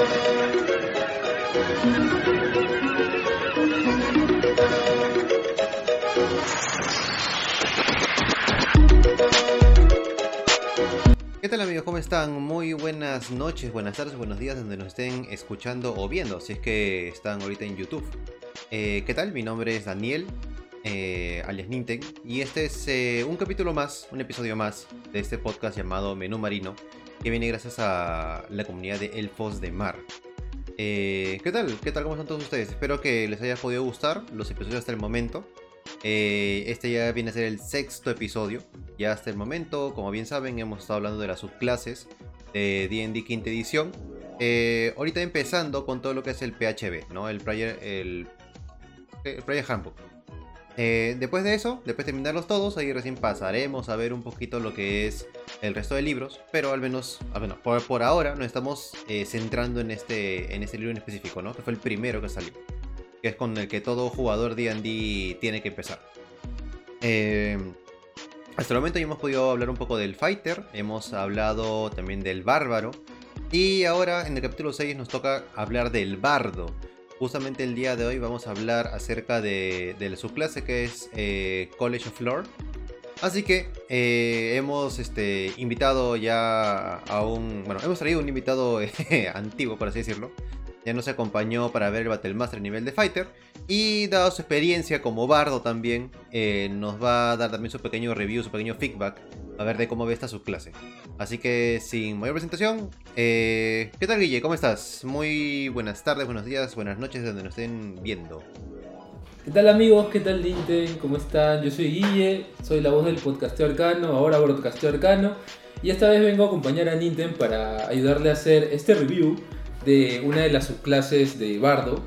¿Qué tal amigos? ¿Cómo están? Muy buenas noches, buenas tardes, buenos días donde nos estén escuchando o viendo, si es que están ahorita en YouTube. Eh, ¿Qué tal? Mi nombre es Daniel, eh, alias Ninten, y este es eh, un capítulo más, un episodio más de este podcast llamado Menú Marino, que viene gracias a la comunidad de Elfos de Mar. Eh, ¿Qué tal? ¿Qué tal? ¿Cómo están todos ustedes? Espero que les haya podido gustar los episodios hasta el momento. Eh, este ya viene a ser el sexto episodio. Ya hasta el momento, como bien saben, hemos estado hablando de las subclases de D&D quinta edición. Eh, ahorita empezando con todo lo que es el PHB, ¿no? El Player, el, el Handbook. Eh, después de eso, después de terminarlos todos, ahí recién pasaremos a ver un poquito lo que es el resto de libros, pero al menos, al menos por, por ahora nos estamos eh, centrando en este, en este libro en específico, ¿no? Que fue el primero que salió, que es con el que todo jugador D&D tiene que empezar. Eh, hasta el momento ya hemos podido hablar un poco del fighter, hemos hablado también del bárbaro, y ahora en el capítulo 6 nos toca hablar del bardo. Justamente el día de hoy vamos a hablar acerca de, de la subclase que es eh, College of Lore. Así que eh, hemos este, invitado ya a un... Bueno, hemos traído un invitado eh, antiguo, por así decirlo. Ya nos acompañó para ver el Battle Master nivel de Fighter. Y dado su experiencia como bardo también, eh, nos va a dar también su pequeño review, su pequeño feedback. A ver de cómo ve esta subclase. Así que sin mayor presentación, eh, ¿qué tal Guille? ¿Cómo estás? Muy buenas tardes, buenos días, buenas noches donde nos estén viendo. ¿Qué tal amigos? ¿Qué tal Linten? ¿Cómo están? Yo soy Guille, soy la voz del podcasteo arcano, ahora broadcasteo arcano. Y esta vez vengo a acompañar a Ninten para ayudarle a hacer este review de una de las subclases de Bardo.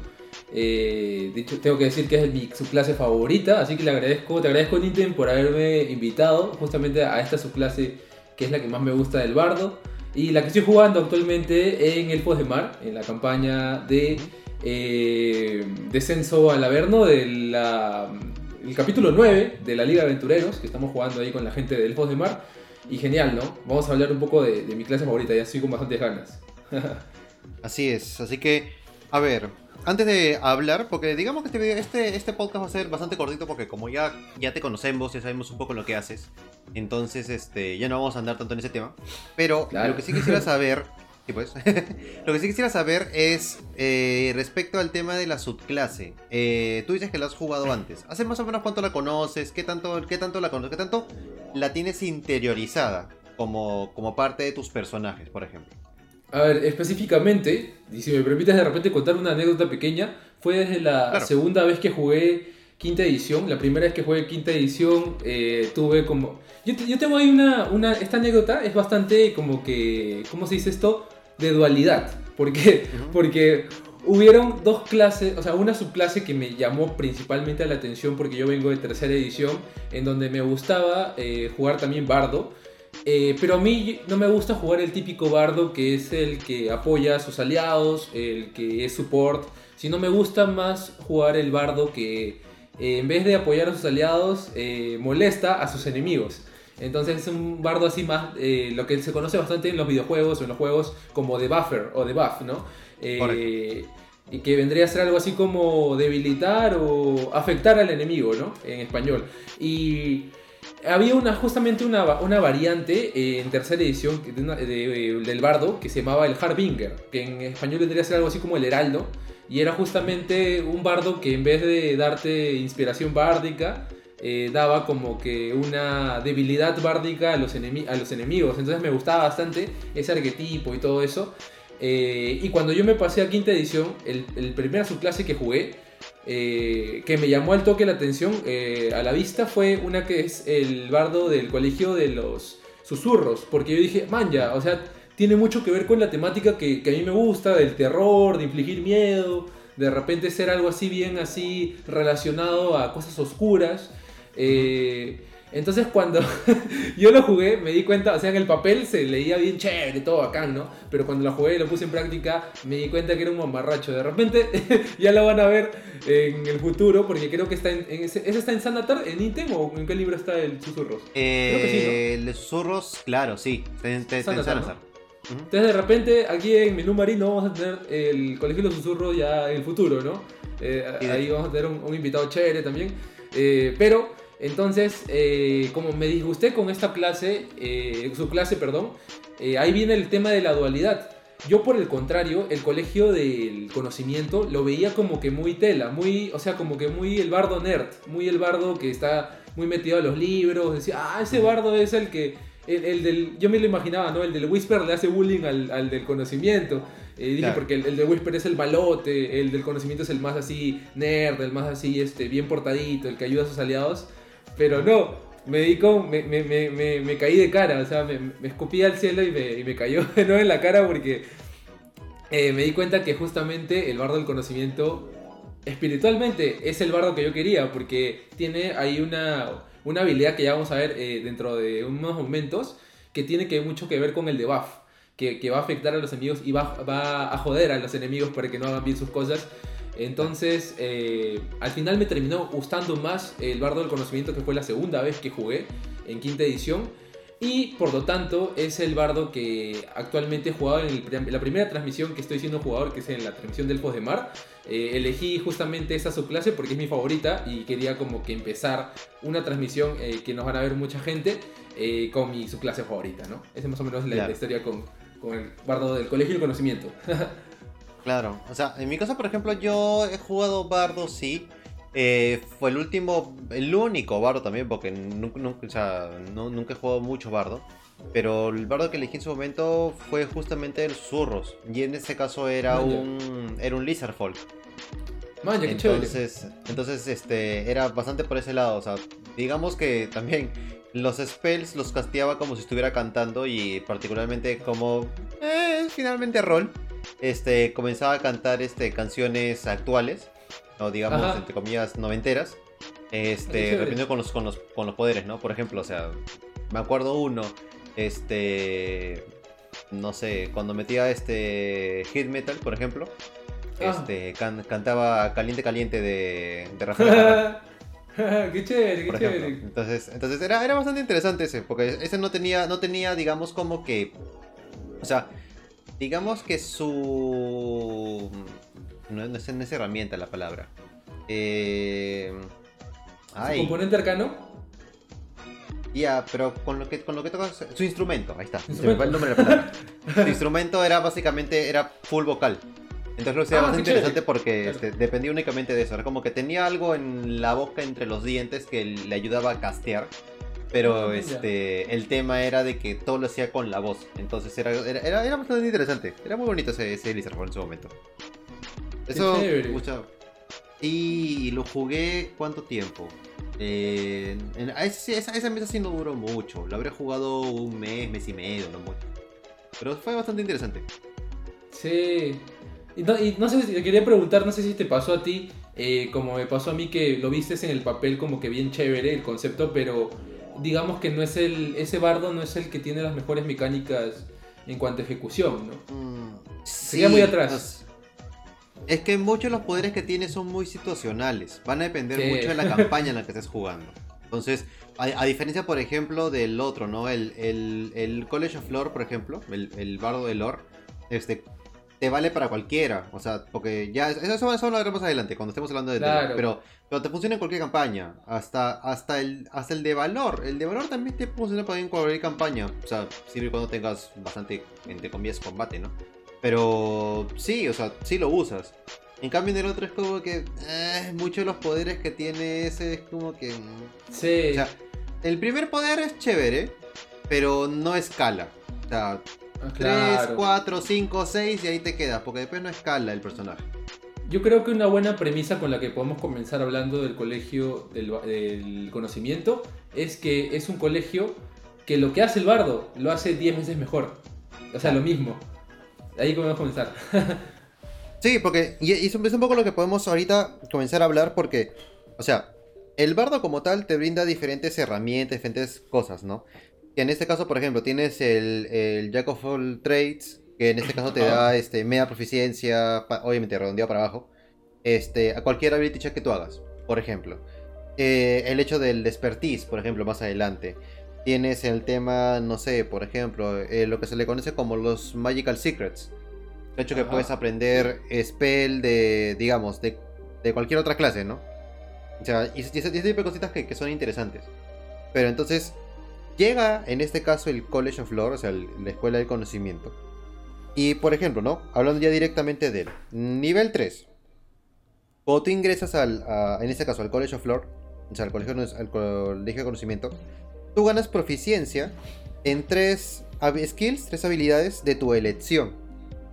Eh, tengo que decir que es mi subclase favorita, así que le agradezco, te agradezco Ninten por haberme invitado justamente a esta subclase que es la que más me gusta del Bardo. Y la que estoy jugando actualmente en Elfos de Mar, en la campaña de eh, Descenso al Averno del capítulo 9 de la Liga de Aventureros, que estamos jugando ahí con la gente de Elfos de Mar. Y genial, ¿no? Vamos a hablar un poco de mi clase favorita, ya estoy con bastantes ganas. Así es, así que, a ver, antes de hablar, porque digamos que este, video- este, este podcast va a ser bastante cortito porque como ya, ya te conocemos, ya sabemos un poco lo que haces, entonces este, ya no vamos a andar tanto en ese tema. Pero Claro. lo que sí quisiera saber, sí, pues, lo que sí quisiera saber es eh, respecto al tema de la subclase. Eh, tú dices que la has jugado antes. ¿Hace más o menos cuánto la conoces? ¿Qué tanto, qué tanto la conoces? ¿Qué tanto la tienes interiorizada como, como parte de tus personajes, por ejemplo? A ver, específicamente, y si me permites de repente contar una anécdota pequeña, fue desde la Claro. segunda vez que jugué quinta edición. La primera vez que jugué quinta edición eh, tuve como... Yo, yo tengo ahí una, una... Esta anécdota es bastante como que... ¿Cómo se dice esto? De dualidad. ¿Por qué? Ujú. Porque hubieron dos clases, o sea, una subclase que me llamó principalmente la atención porque yo vengo de tercera edición, en donde me gustaba eh, jugar también bardo. Eh, pero a mí no me gusta jugar el típico bardo que es el que apoya a sus aliados, el que es support, sino me gusta más jugar el bardo que eh, en vez de apoyar a sus aliados eh, molesta a sus enemigos. Entonces es un bardo así más, lo que se conoce bastante en los videojuegos o en los juegos como de buffer o de buff, ¿no? Y que vendría a ser algo así como debilitar o afectar al enemigo, ¿no? En español. Y había una, justamente una, una variante eh, en tercera edición de de- del bardo que se llamaba el Harbinger, que en español vendría a ser algo así como el heraldo. Y era justamente un bardo que en vez de darte inspiración bárdica, eh, daba como que una debilidad bárdica a los, a los enemigos. Entonces me gustaba bastante ese arquetipo y todo eso. Eh, y cuando yo me pasé a quinta edición, el, el primera subclase que jugué, eh, que me llamó al toque la atención eh, a la vista, fue una que es el bardo del colegio de los susurros. Porque yo dije, man, ya, o sea, tiene mucho que ver con la temática que, a mí me gusta, del terror, de infligir miedo, de repente ser algo así bien así relacionado a cosas oscuras. Eh, entonces cuando yo lo jugué me di cuenta, o sea, en el papel se leía bien chévere, todo bacán, ¿no? Pero cuando lo jugué y lo puse en práctica me di cuenta que era un mamarracho. De repente ya lo van a ver en el futuro porque creo que está en... en ese, ¿Ese está en Sanatar, en Item o en qué libro está el Susurros? Eh, que sí, Los susurros, claro, sí. Está en- está en Salazar, Salazar. Entonces de repente aquí en Menú Marino vamos a tener el Colegio de los Susurros ya en el futuro, ¿no? Eh, ahí vamos a tener un, invitado chévere también. Eh, pero entonces, eh, como me disgusté con esta clase, su clase, perdón, ahí viene el tema de la dualidad. Yo por el contrario, el colegio del conocimiento lo veía como que muy tela, muy, o sea, como que muy el bardo nerd, muy el bardo que está muy metido a los libros, decía, ah, ese bardo es el que el, del, yo me lo imaginaba, ¿no? El del Whisper le hace bullying al, del conocimiento. Eh, dije, porque el, del Whisper es el balote, el del conocimiento es el más así nerd, el más así este, bien portadito, el que ayuda a sus aliados. Pero no, me di me, me, me, me, caí de cara, o sea, me, escupí al cielo y me, y me cayó de nuevo en la cara porque eh, me di cuenta que justamente el bardo del conocimiento espiritualmente es el bardo que yo quería, porque tiene ahí una una habilidad que ya vamos a ver eh, dentro de unos momentos que tiene que mucho que ver con el debuff. Que, que va a afectar a los enemigos y va, va, a joder a los enemigos para que no hagan bien sus cosas. Entonces, eh, al final me terminó gustando más el Bardo del Conocimiento, que fue la segunda vez que jugué en quinta edición. Y por lo tanto, es el bardo que actualmente he jugado en, la primera transmisión que estoy siendo jugador, que es en la transmisión del Fos de Mar. Eh, elegí justamente esa subclase porque es mi favorita y quería como que empezar una transmisión eh, que nos van a ver mucha gente eh, con mi subclase favorita, ¿no? Esa es más o menos la, historia con, con, el bardo del colegio del conocimiento. claro, o sea, en mi caso, por ejemplo, yo he jugado bardo, sí. Eh, fue el último, el único bardo también, porque nunca, nunca he jugado mucho bardo. Pero el bardo que elegí en su momento fue justamente el Zurros. Y en este caso era un era un Lizard Folk. entonces, entonces este, era bastante por ese lado. O sea, digamos que también los spells los casteaba como si estuviera cantando. Y particularmente como eh, finalmente rol. Este, comenzaba a cantar este, canciones actuales o digamos, entre comillas, noventeras, este, dependiendo con los, con, los, con los poderes, ¿no? Por ejemplo, o sea, me acuerdo uno, este, no sé, cuando metía este hit metal, por ejemplo, ah. este, cantaba Caliente Caliente de, de Rafael. qué chévere, qué chévere. Entonces, entonces era, era bastante interesante ese, porque ese no tenía, no tenía, digamos, como que, o sea, digamos que su no, es, esa herramienta la palabra. Eh, ¿Su componente arcano? Ya, pero con lo que con lo que tocas su instrumento, ahí está. Se me va el nombre de la palabra. su instrumento era básicamente era full vocal. Entonces lo era ah, bastante interesante porque este, dependía únicamente de eso. Era como que tenía algo en la boca entre los dientes que le ayudaba a castear. Pero este el tema era de que todo lo hacía con la voz. Entonces era, era, era, bastante interesante. Era muy bonito ese, ese Lizard en su momento. Eso, y lo jugué cuánto tiempo. Eh, esa, mesa sí no duró mucho. Lo habré jugado un mes, mes y medio, no mucho. Pero fue bastante interesante. Sí. Y no, sé si te quería preguntar, no sé si te pasó a ti, eh, como me pasó a mí que lo viste en el papel como que bien chévere el concepto, pero digamos que no es el, ese bardo no es el que tiene las mejores mecánicas en cuanto a ejecución, ¿no? Mm, Sería muy atrás. Es que muchos de los poderes que tiene son muy situacionales. Van a depender mucho de la campaña en la que estés jugando. Entonces, a, diferencia, por ejemplo, del otro, ¿no? El, el, College of Lore, por ejemplo, el, bardo de Lore, este, te vale para cualquiera. O sea, porque ya, eso, eso lo veremos adelante, cuando estemos hablando de claro. pero, pero te funciona en cualquier campaña. Hasta, hasta, el, hasta el de valor. El de valor también te funciona para en cualquier campaña. O sea, siempre y cuando tengas bastante, entre comillas, combate, ¿no? Pero sí, o sea, sí lo usas. En cambio en el otro es como que eh, muchos de los poderes que tiene ese es como que... Mm, sí. O sea, el primer poder es chévere, pero no escala. O sea, 3, 4, 5, 6 y ahí te quedas, porque después no escala el personaje. Yo creo que una buena premisa con la que podemos comenzar hablando del colegio del, conocimiento es que es un colegio que lo que hace el bardo lo hace 10 veces mejor. O sea, lo mismo. Ahí podemos comenzar. sí, porque y, es un poco lo que podemos ahorita comenzar a hablar porque, o sea, el bardo como tal te brinda diferentes herramientas, diferentes cosas, ¿no? En este caso, por ejemplo, tienes el, el Jack of All Trades, que en este caso te da este, media proficiencia, obviamente redondeado para abajo, este, a cualquier ability check que tú hagas, por ejemplo. Eh, el hecho del expertise, por ejemplo, más adelante. Tienes el tema, no sé, por ejemplo, eh, lo que se le conoce como los Magical Secrets. El hecho que puedes aprender spell de, digamos, de, cualquier otra clase, ¿no? O sea, y, ese, tipo de cositas que, que, son interesantes. Pero entonces, llega en este caso el College of Lore, o sea, la Escuela del Conocimiento. Y por ejemplo, ¿no? Hablando ya directamente de él. Nivel 3. Cuando tú ingresas al, en este caso, al College of Lore, o sea, al colegio, al colegio de conocimiento, tú ganas proficiencia en tres skills, tres habilidades de tu elección.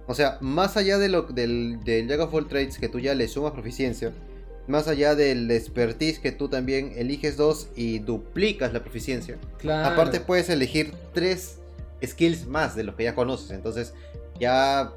O sea, más allá de lo, del, del Jack of All Trades que tú ya le sumas proficiencia, más allá del expertise que tú también eliges dos y duplicas la proficiencia. Aparte puedes elegir tres skills más de los que ya conoces. Entonces ya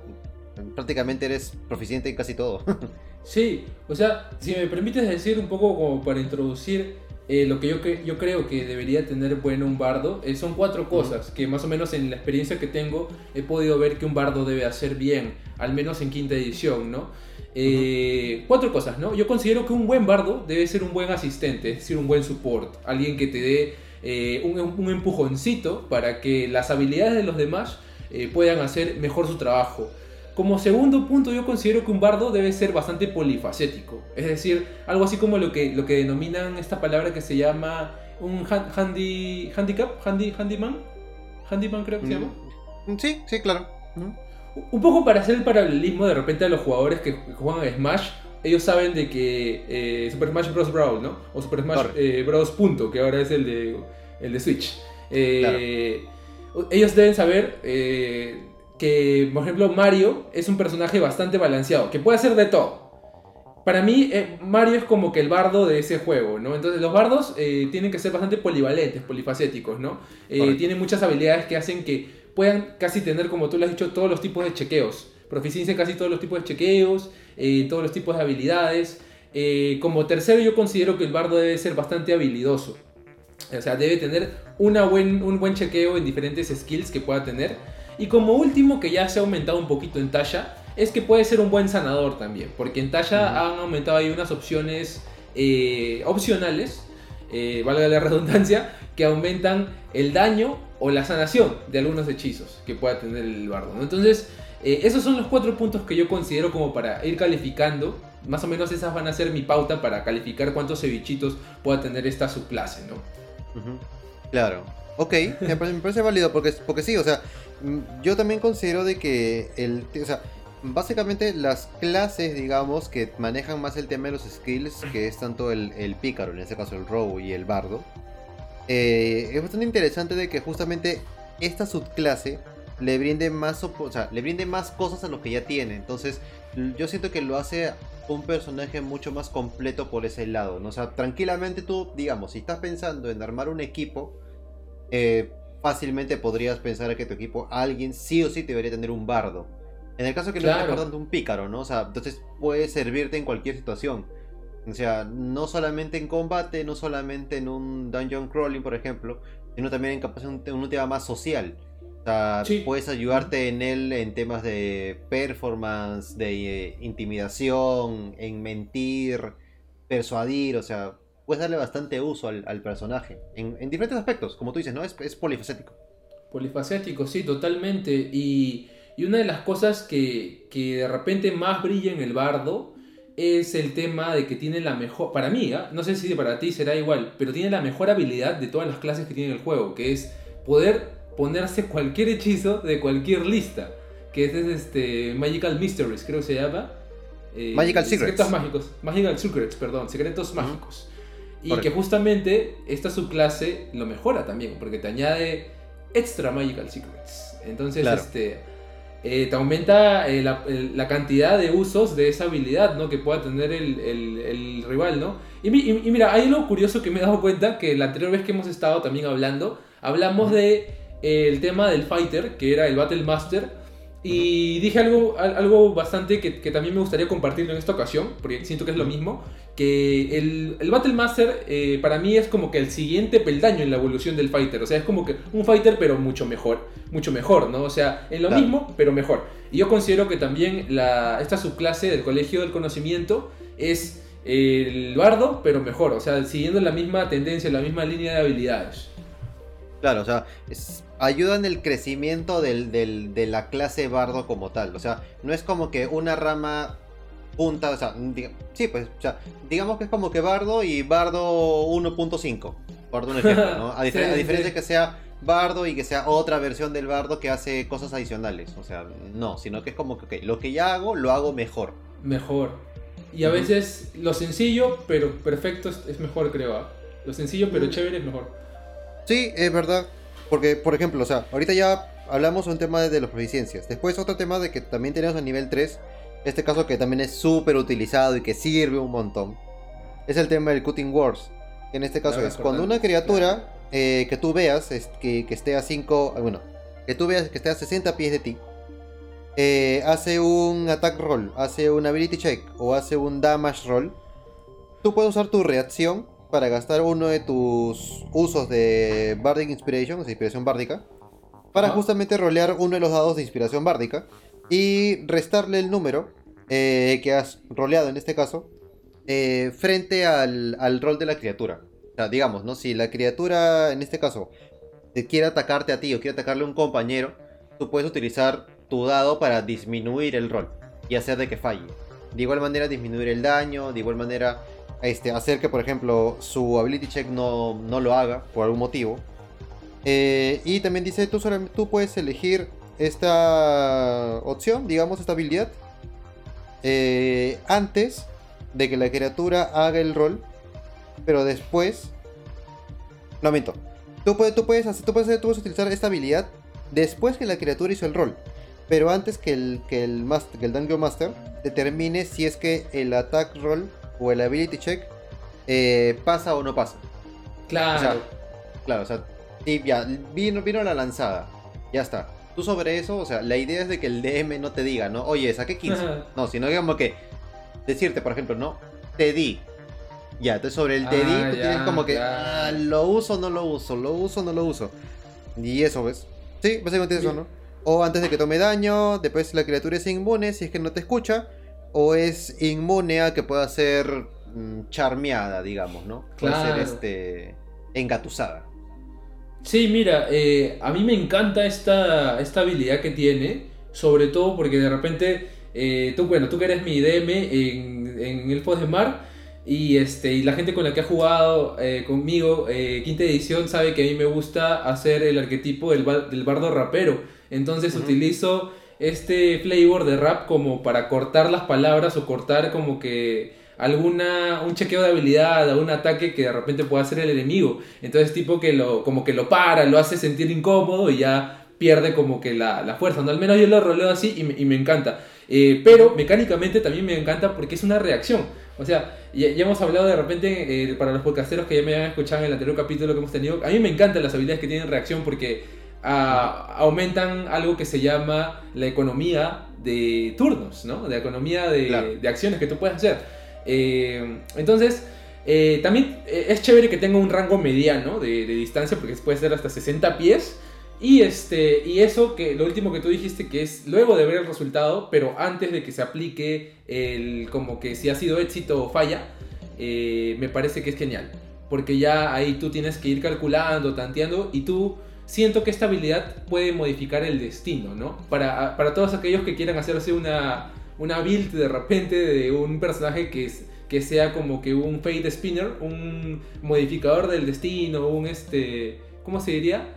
prácticamente eres proficiente en casi todo. sí, o sea, si me permites decir un poco como para introducir eh, lo que yo, yo creo que debería tener bueno un bardo eh, son cuatro cosas que más o menos en la experiencia que tengo he podido ver que un bardo debe hacer bien, al menos en quinta edición, ¿no? Eh, cuatro cosas, ¿no? Yo considero que un buen bardo debe ser un buen asistente, es decir, un buen support, alguien que te dé un, un, empujoncito para que las habilidades de los demás puedan hacer mejor su trabajo. Como segundo punto, yo considero que un bardo debe ser bastante polifacético. Es decir, algo así como lo que, lo que denominan esta palabra que se llama un handy, handicap, handy, handyman. Handyman creo que se llama. Mm, sí, sí, claro. Un poco para hacer el paralelismo de repente a los jugadores que juegan a Smash, ellos saben de que eh, Super Smash Bros. Brawl, ¿no? O Super Smash eh, Bros. Punto, que ahora es el de, el de Switch. Eh, ellos deben saber que, por ejemplo, Mario es un personaje bastante balanceado, que puede hacer de todo. Para mí, Mario es como que el bardo de ese juego, ¿no? Entonces, los bardos tienen que ser bastante polivalentes, polifacéticos, ¿no? Tienen muchas habilidades que hacen que puedan casi tener, como tú lo has dicho, todos los tipos de chequeos. Proficiencia en casi todos los tipos de chequeos, todos los tipos de habilidades. como tercero, yo considero que el bardo debe ser bastante habilidoso. O sea, debe tener una buen, un buen chequeo en diferentes skills que pueda tener. Y como último, que ya se ha aumentado un poquito en talla, es que puede ser un buen sanador también, porque en talla han aumentado ahí unas opciones eh, opcionales, eh, valga la redundancia, que aumentan el daño o la sanación de algunos hechizos que pueda tener el bardo. Entonces, eh, esos son los cuatro puntos que yo considero como para ir calificando. Más o menos esas van a ser mi pauta para calificar cuántos cevichitos pueda tener esta subclase, ¿no? Claro. Ok, me parece, válido porque, porque sí, o sea, mm, yo también considero de que el, o sea, básicamente las clases, digamos, que manejan más el tema de los skills, que es tanto el, pícaro, en este caso el robo y el bardo, eh, es bastante interesante de que justamente esta subclase le brinde más, o sea, le brinde más cosas a lo que ya tiene. Entonces, yo siento que lo hace un personaje mucho más completo por ese lado. ¿no? O sea, tranquilamente tú, digamos, si estás pensando en armar un equipo, eh, fácilmente podrías pensar que tu equipo, alguien sí o sí debería tener un bardo. En el caso que no estés guardando un pícaro, ¿no? O sea, entonces puede servirte en cualquier situación. O sea, no solamente en combate, no solamente en un dungeon crawling, por ejemplo, sino también en capaz un, un tema más social. O sea, puedes ayudarte en él en temas de performance, de eh, intimidación, en mentir, persuadir, o sea, puedes darle bastante uso al, personaje en, diferentes aspectos, como tú dices, ¿no? Es, es polifacético. Polifacético, sí, totalmente. Y, una de las cosas que, de repente más brilla en el bardo es el tema de que tiene la mejor, para mí, ¿ah? no sé si para ti será igual, pero tiene la mejor habilidad de todas las clases que tiene el juego, que es poder ponerse cualquier hechizo de cualquier lista, que es este Magical Mysteries, creo que se llama. Eh, Magical Secrets. Secretos mágicos. Magical Secrets, perdón, secretos mágicos. Y que justamente esta subclase lo mejora también, porque te añade extra Magical Secrets. Entonces, este, eh, te aumenta eh, la, cantidad de usos de esa habilidad ¿no? que pueda tener el, rival. ¿no? Y, mira, hay algo curioso que me he dado cuenta, que la anterior vez que hemos estado también hablando, hablamos de eh, el tema del fighter, que era el Battle Master. Y dije algo, algo bastante que, que, también me gustaría compartir en esta ocasión, porque siento que es lo mismo, que el, el Battle Master eh, para mí es como que el siguiente peldaño en la evolución del fighter, o sea, es como que un fighter pero mucho mejor, mucho mejor, ¿no? O sea, en lo mismo pero mejor. Y yo considero que también la, esta subclase del Colegio del Conocimiento es el bardo pero mejor, o sea, siguiendo la misma tendencia, la misma línea de habilidades. Claro, o sea, ayuda en el crecimiento de la clase bardo como tal. O sea, no es como que una rama punta, o sea, sí, pues, o sea, digamos que es como que bardo y bardo 1.5, por un ejemplo, ¿no? A, diferencia de que sea bardo y que sea otra versión del bardo que hace cosas adicionales. O sea, no, sino que es como que lo que ya hago, lo hago mejor. Mejor. Y a veces lo sencillo, pero perfecto es, mejor, creo. ¿ah? Lo sencillo, pero chévere es mejor. Sí, es verdad. Porque, por ejemplo, o sea, ahorita ya hablamos un tema de, las proficiencias. Después otro tema de que también tenemos a nivel 3. Este caso que también es súper utilizado y que sirve un montón. Es el tema del Cutting Wars. En este caso es cuando una criatura eh, que tú veas que, esté a 5. Bueno, que tú veas que esté a 60 pies de ti. Eh, hace un attack roll, hace un ability check o hace un damage roll. Tú puedes usar tu reacción para gastar uno de tus usos de Bardic Inspiration, o sea, inspiración bárdica, para justamente rolear uno de los dados de inspiración bárdica y restarle el número eh, que has roleado en este caso eh, frente al, al, rol de la criatura. O sea, digamos, ¿no? Si la criatura, en este caso, quiere atacarte a ti o quiere atacarle a un compañero, tú puedes utilizar tu dado para disminuir el rol y hacer de que falle. De igual manera disminuir el daño, de igual manera este, hacer que, por ejemplo, su ability check no, no lo haga por algún motivo. Eh, y también dice, tú, tú puedes elegir esta opción, digamos, esta habilidad, eh, antes de que la criatura haga el rol, pero después... No, miento. Tú puedes, tú, puedes tú, puedes, tú puedes utilizar esta habilidad después que la criatura hizo el rol. Pero antes que el, que el, master, el Dungeon Master determine si es que el attack roll o el ability check eh, pasa o no pasa. Claro. claro, o sea, ya, vino, vino la lanzada. Ya está. Tú sobre eso, o sea, la idea es de que el DM no te diga, ¿no? Oye, saqué 15. no, sino digamos que decirte, por ejemplo, no, te di. Ya, entonces sobre el te di, ah, tú tienes como que, ah, lo uso, no lo uso, lo uso, no lo uso. Y eso, ¿ves? Sí, básicamente eso, ¿no? O antes de que tome daño, después la criatura es inmune si es que no te escucha o es inmune a que pueda ser mm, charmeada, digamos, ¿no? Puede ser este, engatusada. Sí, mira, eh, a mí me encanta esta, esta habilidad que tiene, sobre todo porque de repente, eh, tú, bueno, tú que eres mi DM en, en Elfos de Mar, y, este, y la gente con la que ha jugado eh, conmigo, quinta edición, sabe que a mí me gusta hacer el arquetipo del, del bardo rapero. Entonces utilizo este flavor de rap como para cortar las palabras o cortar como que alguna un chequeo de habilidad, algún ataque que de repente pueda hacer el enemigo. Entonces tipo que lo como que lo para, lo hace sentir incómodo y ya pierde como que la, fuerza. ¿no? Al menos yo lo roleo así y me, encanta. Eh, pero mecánicamente también me encanta porque es una reacción. O sea, ya, hemos hablado de repente eh, para los podcasteros que ya me han escuchado en el anterior capítulo que hemos tenido. A mí me encantan las habilidades que tienen reacción porque aumentan algo que se llama la economía de turnos, ¿no? De economía de, acciones que tú puedes hacer. Eh, entonces, eh, también eh, es chévere que tenga un rango mediano de, distancia, porque puede ser hasta 60 pies. Y, este, y eso, que lo último que tú dijiste, que es luego de ver el resultado, pero antes de que se aplique el, como que si ha sido éxito o falla, me parece que es genial. Porque ya ahí tú tienes que ir calculando, tanteando, y tú siento que esta habilidad puede modificar el destino, ¿no? Para, para todos aquellos que quieran hacerse una, una build de repente de un personaje que, es, que sea como que un Fate Spinner, un modificador del destino, un este, ¿cómo se diría?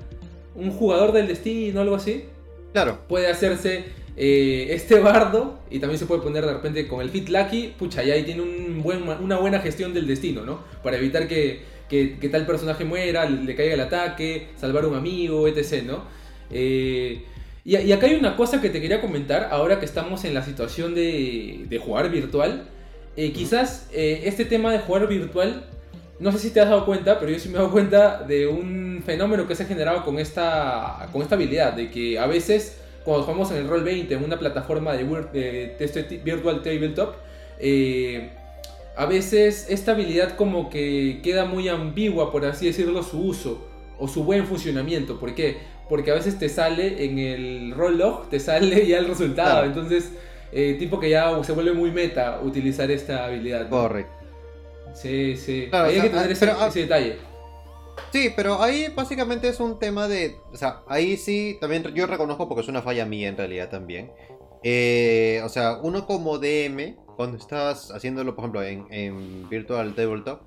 Un jugador del destino, algo así. Claro. Puede hacerse eh, este bardo y también se puede poner de repente con el Fit Lucky, pucha, y ahí tiene un buen, una buena gestión del destino, ¿no? Para evitar que que, tal personaje muera, le, caiga el ataque, salvar a un amigo, etc. ¿no? Eh, y, acá hay una cosa que te quería comentar, ahora que estamos en la situación de, jugar virtual. Eh, quizás eh, este tema de jugar virtual, no sé si te has dado cuenta, pero yo sí me he dado cuenta de un fenómeno que se ha generado con esta, con esta habilidad, de que a veces cuando jugamos en el Roll 20 en una plataforma de, de, este Virtual Tabletop, eh, a veces esta habilidad como que queda muy ambigua, por así decirlo, su uso o su buen funcionamiento. ¿Por qué? Porque a veces te sale en el roll log, te sale ya el resultado. Entonces, eh, tipo que ya se vuelve muy meta utilizar esta habilidad. Correcto. Sí, sí. Hay que tener ese, detalle. Sí, pero ahí básicamente es un tema de. O sea, ahí sí, también yo reconozco porque es una falla mía en realidad también. Eh, o sea, uno como DM, cuando estás haciéndolo, por ejemplo, en, en Virtual Tabletop,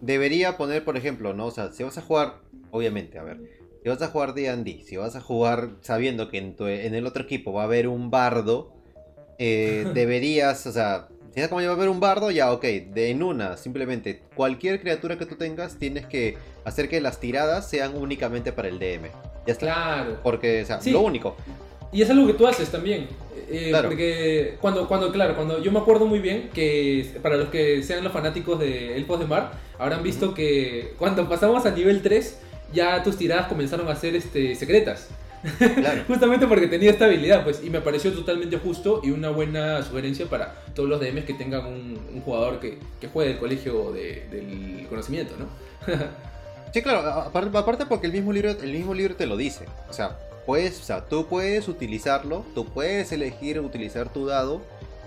debería poner, por ejemplo, ¿no? O sea, si vas a jugar, obviamente, a ver, si vas a jugar D&D, si vas a jugar sabiendo que en, en el otro equipo va a haber un bardo, eh, deberías, o sea, si es como va a haber un bardo, ya, ok, de en una, simplemente, cualquier criatura que tú tengas, tienes que hacer que las tiradas sean únicamente para el DM. Ya está. Claro. Porque, o sea, lo único. Y es algo que tú haces también. Eh, porque cuando, cuando, claro, cuando yo me acuerdo muy bien que para los que sean los fanáticos de Elfos de Mar, habrán visto que cuando pasamos a nivel 3, ya tus tiradas comenzaron a ser este, secretas. Claro. Justamente porque tenía esta habilidad, pues, y me pareció totalmente justo y una buena sugerencia para todos los DMs que tengan un, jugador que, que, juegue el colegio del conocimiento, ¿no? sí, claro, aparte porque el mismo libro, el mismo libro te lo dice. O sea, puedes, o sea, tú puedes utilizarlo, tú puedes elegir utilizar tu dado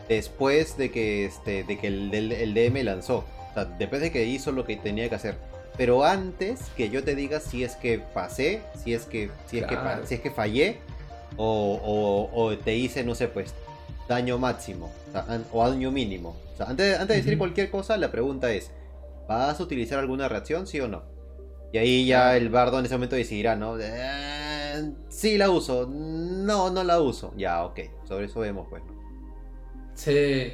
después de que, este, de que el, el, DM lanzó. O sea, después de que hizo lo que tenía que hacer. Pero antes que yo te diga si es que pasé, si es que, si es que, si es que fallé, o, o, te hice, no sé, pues, daño máximo, o, daño mínimo. O sea, antes, antes de decir cualquier cosa, la pregunta es, ¿vas a utilizar alguna reacción, sí o no? Y ahí ya el bardo en ese momento decidirá, ¿no? Sí la uso, no, no la uso. Ya, ok, sobre eso vemos, pues. Sí,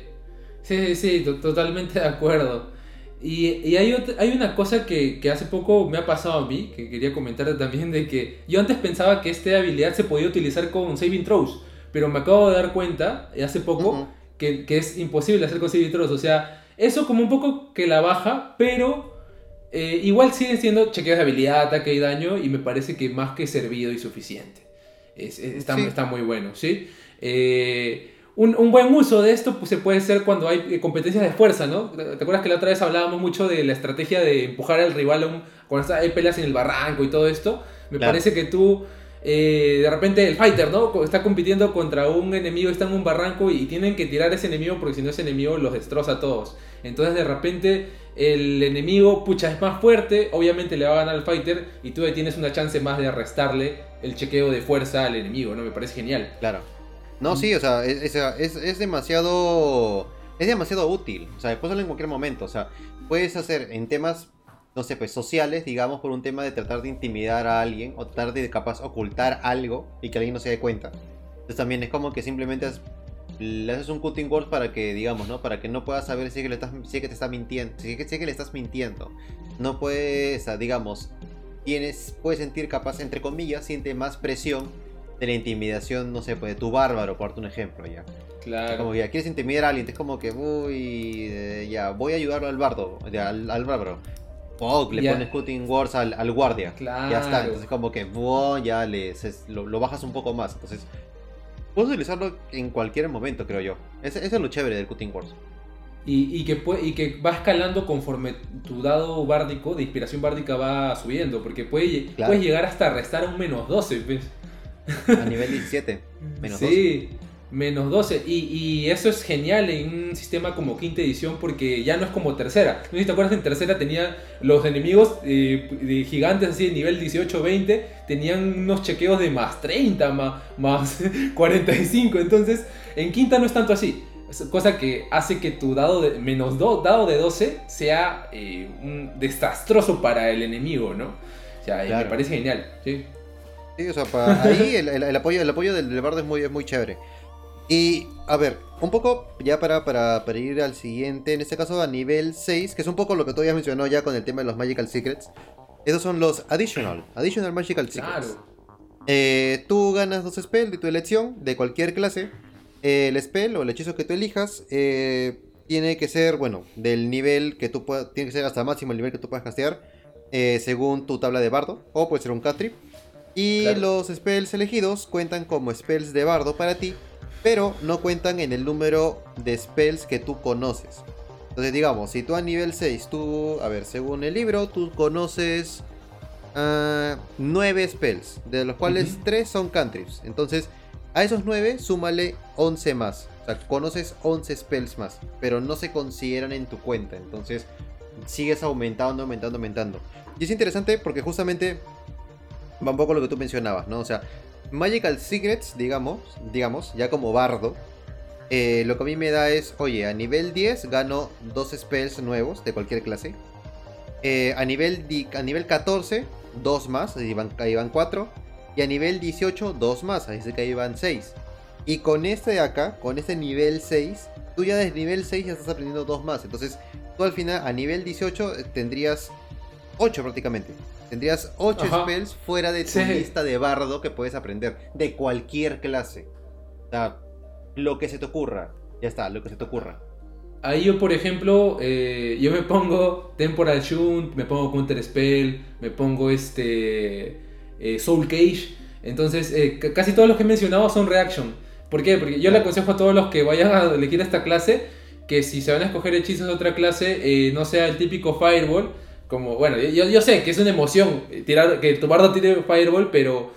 sí, sí, totalmente de acuerdo. Y, hay, hay una cosa que, hace poco me ha pasado a mí, que quería comentar también, de que yo antes pensaba que esta habilidad se podía utilizar con saving throws, pero me acabo de dar cuenta eh, hace poco que, que, es imposible hacer con saving throws. O sea, eso como un poco que la baja, pero eh, igual siguen siendo chequeos de habilidad, ataque y daño, y me parece que más que servido y suficiente. está, está, muy bueno, ¿sí? Eh, un, buen uso de esto pues, se puede hacer cuando hay eh, competencias de fuerza, ¿no? ¿Te acuerdas que la otra vez hablábamos mucho de la estrategia de empujar al rival cuando hay peleas en el barranco y todo esto? Me parece que tú, de repente el fighter, ¿no? Está compitiendo contra un enemigo, está en un barranco y tienen que tirar a ese enemigo porque si no ese enemigo los destroza a todos. Entonces de repente el enemigo, pucha, es más fuerte, obviamente le va a ganar al fighter y tú tienes una chance más de arrestarle el chequeo de fuerza al enemigo, ¿no? Me parece genial. Claro. No, sí, o sea, es, es, demasiado... Es demasiado útil, o sea, después en cualquier momento, o sea, puedes hacer en temas, no sé, pues sociales, digamos, por un tema de tratar de intimidar a alguien o tratar de capaz ocultar algo y que alguien no se dé cuenta. Entonces también es como que simplemente le haces un cutting word para que, digamos, ¿no? Para que no puedas saber si es que, le estás, si que te está mintiendo, si es que, le estás mintiendo. No puedes, digamos, tienes, puedes sentir capaz, entre comillas, siente más presión de la intimidación, no sé, pues de tu bárbaro, por un ejemplo, ya. Claro. Como que ya quieres intimidar a alguien, es como que, uy, eh, ya, voy a ayudarlo al bardo, al, al bárbaro. Oh, le pones cutting words al, al guardia. Claro. Ya está. Entonces como que ya le, lo, lo, bajas un poco más. Entonces Puedes utilizarlo en cualquier momento, creo yo. Ese, es lo chévere del Cutting Wars. Y, que y que va escalando conforme tu dado bárdico, de inspiración bárdica, va subiendo. Porque puede, puedes llegar hasta restar un menos 12, ¿ves? A nivel 17. Menos sí menos 12. Y, y, eso es genial en un sistema como quinta edición porque ya no es como tercera. No sé si te acuerdas, en tercera tenía los enemigos eh, de gigantes así de nivel 18-20, tenían unos chequeos de más 30, más, más 45. Entonces, en quinta no es tanto así. Cosa que hace que tu dado de menos 2, dado de 12 sea eh, un desastroso para el enemigo, ¿no? O sea, me parece genial, ¿sí? Sí, o sea, para ahí el, el, apoyo, el apoyo del, del bardo es muy, es muy chévere. Y a ver, un poco ya para, para, ir al siguiente, en este caso a nivel 6, que es un poco lo que tú habías mencionado ya con el tema de los Magical Secrets. Esos son los Additional, Additional Magical Secrets. Claro. Eh, tú ganas dos spells de tu elección, de cualquier clase. el spell o el hechizo que tú elijas eh, tiene que ser, bueno, del nivel que tú puedas, tiene que ser hasta máximo el nivel que tú puedas castear, eh, según tu tabla de bardo, o puede ser un cantrip. Y los spells elegidos cuentan como spells de bardo para ti pero no cuentan en el número de spells que tú conoces. Entonces, digamos, si tú a nivel 6, tú, a ver, según el libro, tú conoces 9 ah, spells, de los cuales 3 son cantrips. Entonces, a esos 9 súmale 11 más. O sea, conoces 11 spells más, pero no se consideran en tu cuenta. Entonces, sigues aumentando, aumentando, aumentando. Y es interesante porque justamente va un poco lo que tú mencionabas, ¿no? O sea, Magical Secrets, digamos, digamos, ya como bardo, eh, lo que a mí me da es, oye, a nivel 10 gano dos spells nuevos de cualquier clase. Eh, a, nivel a nivel 14, dos más, ahí van, ahí van 4. Y a nivel 18, dos más, así que ahí van 6. Y con este de acá, con este nivel 6, tú ya desde nivel 6 ya estás aprendiendo dos más. Entonces, tú al final, a nivel 18, eh, tendrías 8 prácticamente. Tendrías 8 spells fuera de tu lista de bardo que puedes aprender. De cualquier clase. O sea, lo que se te ocurra. Ya está, lo que se te ocurra. Ahí yo, por ejemplo, eh, yo me pongo Temporal Shunt, me pongo Counter Spell, me pongo este eh, Soul Cage. Entonces, eh, casi todos los que he mencionado son Reaction. ¿Por qué? Porque yo le aconsejo a todos los que vayan a elegir esta clase que si se van a escoger hechizos de otra clase, no sea el típico Fireball. Como, bueno, yo, yo sé que es una emoción tirar, que tu bardo tire Fireball, pero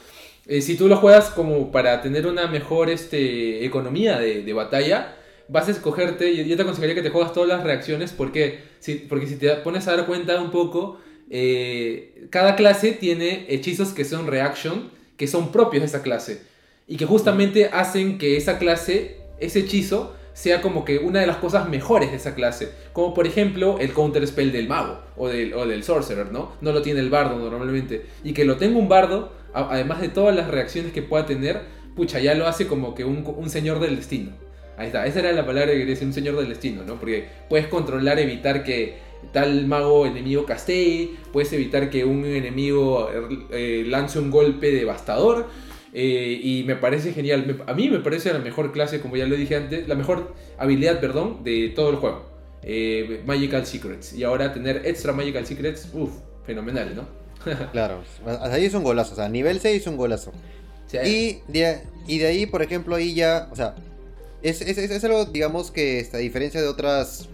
si tú lo juegas como para tener una mejor este, economía de, de batalla, vas a escogerte, yo te aconsejaría que te juegas todas las reacciones, porque si, porque si te pones a dar cuenta un poco, eh, cada clase tiene hechizos que son reaction, que son propios de esa clase, y que justamente hacen que esa clase, ese hechizo, sea como que una de las cosas mejores de esa clase. Como por ejemplo el counter spell del mago o del, o del sorcerer, ¿no? No lo tiene el bardo normalmente. Y que lo tenga un bardo, además de todas las reacciones que pueda tener, pucha, ya lo hace como que un, un señor del destino. Ahí está, esa era la palabra que quería decir un señor del destino, ¿no? Porque puedes controlar, evitar que tal mago enemigo castee, puedes evitar que un enemigo eh, lance un golpe devastador. Eh, y me parece genial. A mí me parece la mejor clase, como ya lo dije antes, la mejor habilidad, perdón, de todo el juego. Eh, Magical Secrets. Y ahora tener extra Magical Secrets, uff, fenomenal, ¿no? claro, ahí es un golazo, o sea, nivel 6 es un golazo. y, de, y de ahí, por ejemplo, ahí ya, o sea, es, es, algo, digamos, que a diferencia de otras,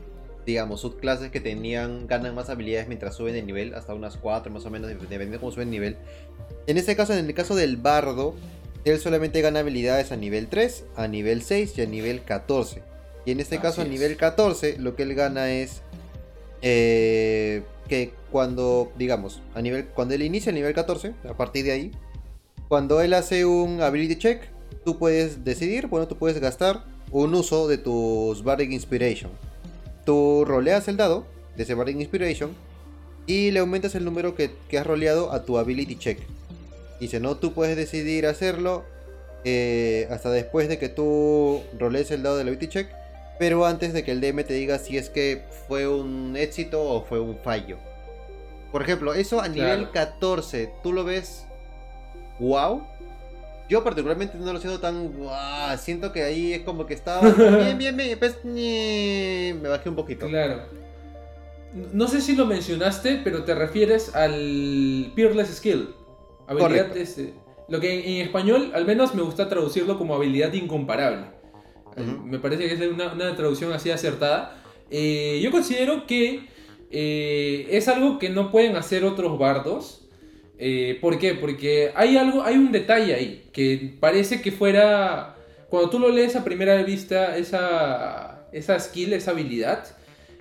digamos, subclases que tenían, ganan más habilidades mientras suben de nivel, hasta unas 4 más o menos, dependiendo de cómo suben de nivel. En este caso, en el caso del bardo, él solamente gana habilidades a nivel 3, a nivel 6 y a nivel 14. Y en este caso, a nivel 14, lo que él gana es eh, que cuando, digamos, a nivel, cuando él inicia el nivel 14, a partir de ahí, cuando él hace un ability check, tú puedes decidir, bueno, tú puedes gastar un uso de tus Bardic Inspiration. Tú roleas el dado de ese Bardic Inspiration y le aumentas el número que, has roleado a tu Ability Check. Y si no, tú puedes decidir hacerlo eh, hasta después de que tú rolees el dado del Ability Check, pero antes de que el DM te diga si es que fue un éxito o fue un fallo. Por ejemplo, eso a nivel 14, ¿tú lo ves wow? Yo particularmente no lo siento tan... siento que ahí es como que estaba... bien, bien, bien. Pues, me bajé un poquito. Claro. No sé si lo mencionaste, pero te refieres al Peerless Skill. Habilidad este, Lo que en, español, al menos me gusta traducirlo como habilidad incomparable. Eh, me parece que es una, traducción así acertada. Eh, yo considero que eh, es algo que no pueden hacer otros bardos. Eh, ¿Por qué? Porque hay algo, hay un detalle ahí que parece que fuera. Cuando tú lo lees a primera vista, esa, esa skill, esa habilidad,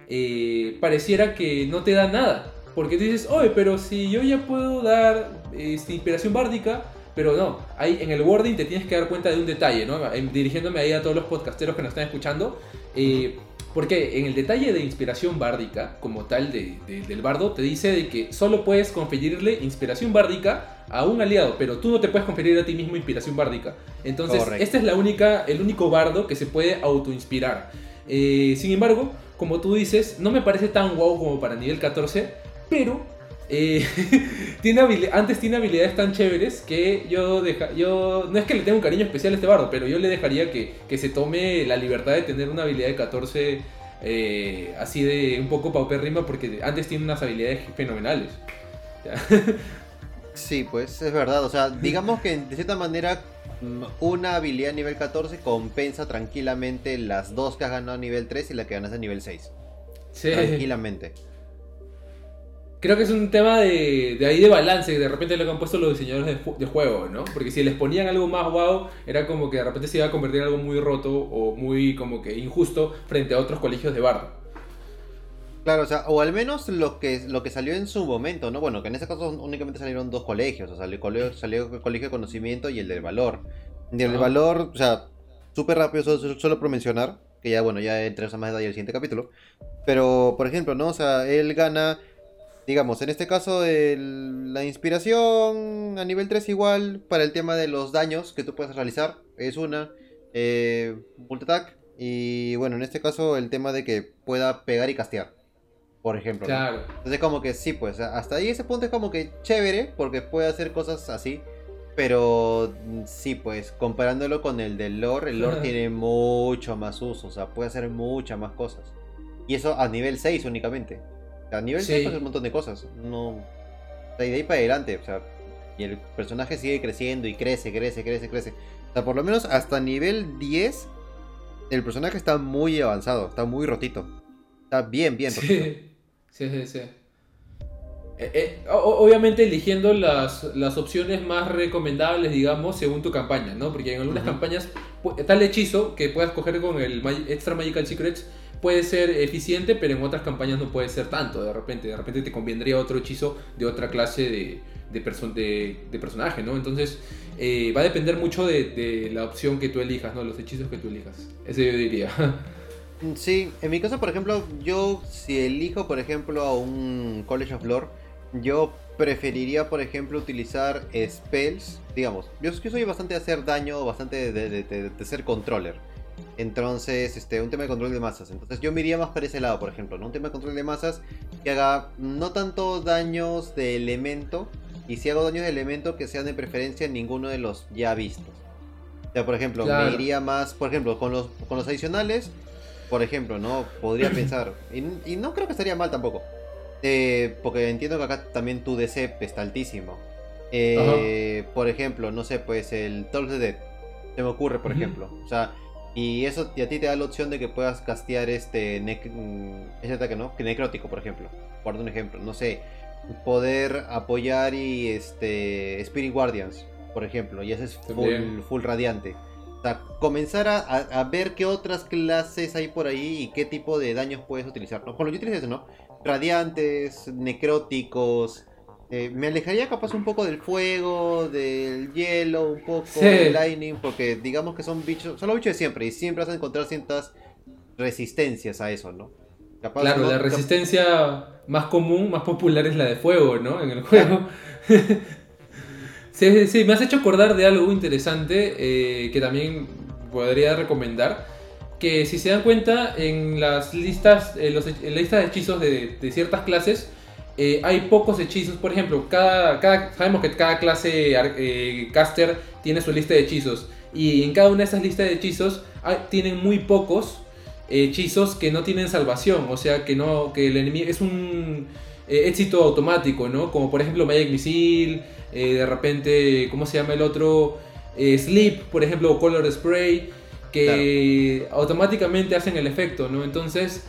eh, pareciera que no te da nada. Porque tú dices, oye, pero si yo ya puedo dar esta inspiración bárdica, pero no, ahí en el wording te tienes que dar cuenta de un detalle, ¿no? Dirigiéndome ahí a todos los podcasteros que nos están escuchando. Eh, porque en el detalle de inspiración bárdica, como tal del bardo, te dice de que solo puedes conferirle inspiración bárdica a un aliado, pero tú no te puedes conferir a ti mismo inspiración bárdica. Entonces, este es la única, el único bardo que se puede autoinspirar. Eh, sin embargo, como tú dices, no me parece tan wow como para nivel 14, pero eh, tiene antes tiene habilidades tan chéveres que yo, deja yo no es que le tenga un cariño especial a este bardo, pero yo le dejaría que, se tome la libertad de tener una habilidad de 14 eh, así de un poco paupérrima porque antes tiene unas habilidades fenomenales. sí, pues es verdad, o sea, digamos que de cierta manera mm, una habilidad a nivel 14 compensa tranquilamente las dos que has ganado a nivel 3 y la que ganas a nivel 6. Sí. Tranquilamente. Creo que es un tema de, ahí de balance, que de repente lo que han puesto los diseñadores de, juego, ¿no? Porque si les ponían algo más wow, era como que de repente se iba a convertir en algo muy roto o muy como que injusto frente a otros colegios de bardo. Claro, o sea, o al menos lo que, lo que salió en su momento, ¿no? Bueno, que en ese caso únicamente salieron dos colegios, o sea, salió, colegio, salió el colegio de conocimiento y el del valor. Y el del valor, o sea, súper rápido, solo, solo, por mencionar, que ya, bueno, ya entramos más detalle en el siguiente capítulo. Pero, por ejemplo, ¿no? O sea, él gana, digamos, en este caso, el, la inspiración a nivel 3 igual, para el tema de los daños que tú puedes realizar, es una. Eh, attack y bueno, en este caso el tema de que pueda pegar y castear por ejemplo. Claro. Entonces como que sí, pues hasta ahí ese punto es como que chévere porque puede hacer cosas así. Pero sí, pues comparándolo con el del lore, el lore tiene mucho más uso, o sea, puede hacer muchas más cosas. Y eso a nivel 6 únicamente. A nivel 6 puede hacer un montón de cosas. No... De ahí para adelante, o sea, y el personaje sigue creciendo y crece, crece, crece, crece. O sea, por lo menos hasta nivel 10, el personaje está muy avanzado, está muy rotito. Está bien, bien rotito. Sí, sí, sí. Eh, eh, obviamente eligiendo las, las, opciones más recomendables, digamos, según tu campaña, ¿no? Porque en algunas campañas, tal hechizo que puedas coger con el Extra Magical Secrets puede ser eficiente, pero en otras campañas no puede ser tanto, de repente. De repente te convendría otro hechizo de otra clase de, de, de, personaje, ¿no? Entonces, eh, va a depender mucho de, de la opción que tú elijas, ¿no? Los hechizos que tú elijas. Ese yo diría. Sí, en mi caso, por ejemplo, yo si elijo, por ejemplo, a un College of Lore, yo preferiría, por ejemplo, utilizar spells. Digamos, yo, soy bastante de hacer daño, bastante de, ser controller. Entonces, este, un tema de control de masas. Entonces, yo me iría más para ese lado, por ejemplo, ¿no? Un tema de control de masas que haga no tanto daños de elemento, y si hago daños de elemento que sean de preferencia en ninguno de los ya vistos. O sea, por ejemplo, me iría más, por ejemplo, con los, con los adicionales por ejemplo, ¿no? Podría pensar, y, no creo que estaría mal tampoco, eh, porque entiendo que acá también tu DC está altísimo. Eh, por ejemplo, no sé, pues el Talk de Dead, se me ocurre, por ejemplo. O sea, y eso y a ti te da la opción de que puedas castear este, mm, ese ataque, ¿no? Que necrótico, por ejemplo. Por un ejemplo, no sé, poder apoyar y este Spirit Guardians, por ejemplo, y ese es full, full radiante comenzar a, ver qué otras clases hay por ahí y qué tipo de daños puedes utilizar. ¿no? Con lo yo eso, ¿no? Radiantes, necróticos. Eh, me alejaría capaz un poco del fuego, del hielo, un poco del lightning, porque digamos que son bichos, son los bichos de siempre y siempre vas a encontrar ciertas resistencias a eso, ¿no? claro, la resistencia más común, más popular es la de fuego, ¿no? En el juego. Sí, sí, me has hecho acordar de algo interesante eh, que también podría recomendar. Que si se dan cuenta, en las listas, en, los, de hechizos de, ciertas clases, eh, hay pocos hechizos. Por ejemplo, cada, cada, sabemos que cada clase eh, caster tiene su lista de hechizos. Y en cada una de esas listas de hechizos tienen muy pocos hechizos que no tienen salvación. O sea, que, no, que el enemigo es un éxito automático, ¿no? Como por ejemplo Magic Missile. Eh, de repente, ¿cómo se llama el otro? Eh, Sleep, por ejemplo, o Color Spray, que automáticamente hacen el efecto, ¿no? Entonces,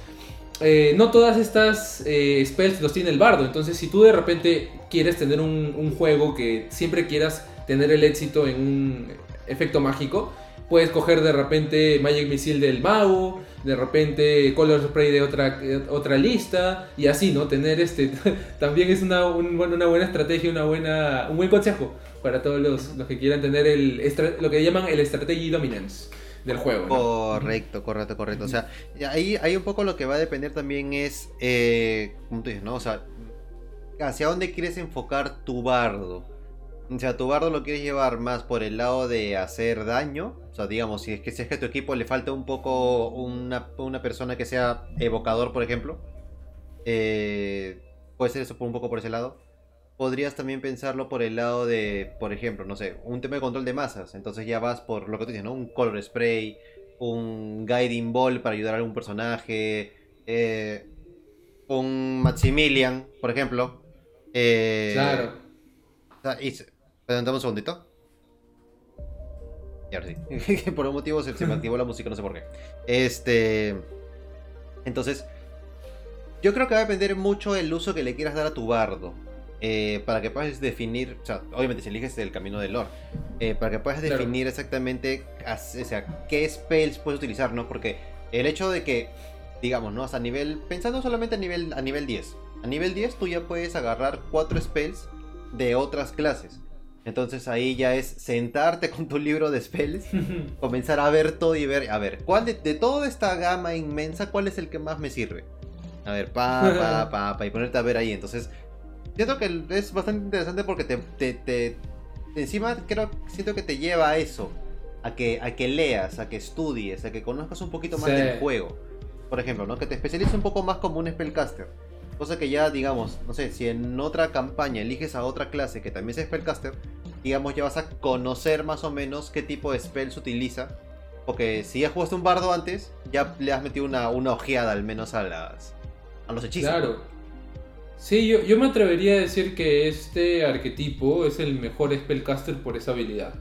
eh, no todas estas spells los tiene el bardo. Entonces, si tú de repente quieres tener un, juego que siempre quieras tener el éxito en un efecto mágico, puedes coger de repente Magic Missile del Mau, de repente Color Spray de otra, otra lista y así, ¿no? Tener este, también es una, una buena estrategia, una buena, un buen consejo para todos los, los que quieran tener el, lo que llaman el Strategy Dominance del juego. Correcto, correcto, correcto. O sea, ahí, ahí un poco lo que va a depender también es, eh, como tú dices, ¿no? O sea, hacia dónde quieres enfocar tu bardo. O sea, tu bardo lo quieres llevar más por el lado de hacer daño. O sea, digamos, si es que, si es que a tu equipo le falta un poco una, persona que sea evocador, por ejemplo. Eh, puede ser eso por un poco por ese lado. Podrías también pensarlo por el lado de, por ejemplo, no sé, un tema de control de masas. Entonces ya vas por lo que tú dices, ¿no? Un color spray, un guiding ball para ayudar a algún personaje, eh, un Maximilian, por ejemplo. Eh, claro. Adelantamos un segundito. Y ahora sí. por un motivo se, me activó la música, no sé por qué. Este. Entonces. Yo creo que va a depender mucho el uso que le quieras dar a tu bardo. Eh, para que puedas definir. O sea, obviamente si eliges el camino del lore. Eh, para que puedas definir exactamente. O sea, qué spells puedes utilizar, ¿no? Porque el hecho de que digamos, ¿no? Hasta nivel, pensando solamente a nivel, a nivel 10. A nivel 10 tú ya puedes agarrar 4 spells de otras clases. Entonces ahí ya es sentarte con tu libro de spells, comenzar a ver todo y ver, a ver, ¿cuál de, toda esta gama inmensa, cuál es el que más me sirve? A ver, pa, pa, pa, pa, y ponerte a ver ahí. Entonces, siento que es bastante interesante porque te, te, te encima creo, siento que te lleva a eso, a que, a que leas, a que estudies, a que conozcas un poquito más del juego. Por ejemplo, ¿no? Que te especialices un poco más como un spellcaster. Cosa que ya, digamos, no sé, si en otra campaña eliges a otra clase que también sea spellcaster, digamos, ya vas a conocer más o menos qué tipo de spells utiliza. Porque si ya jugaste un bardo antes, ya le has metido una, una ojeada al menos a las a los hechizos. Claro. Sí, yo, yo me atrevería a decir que este arquetipo es el mejor spellcaster por esa habilidad.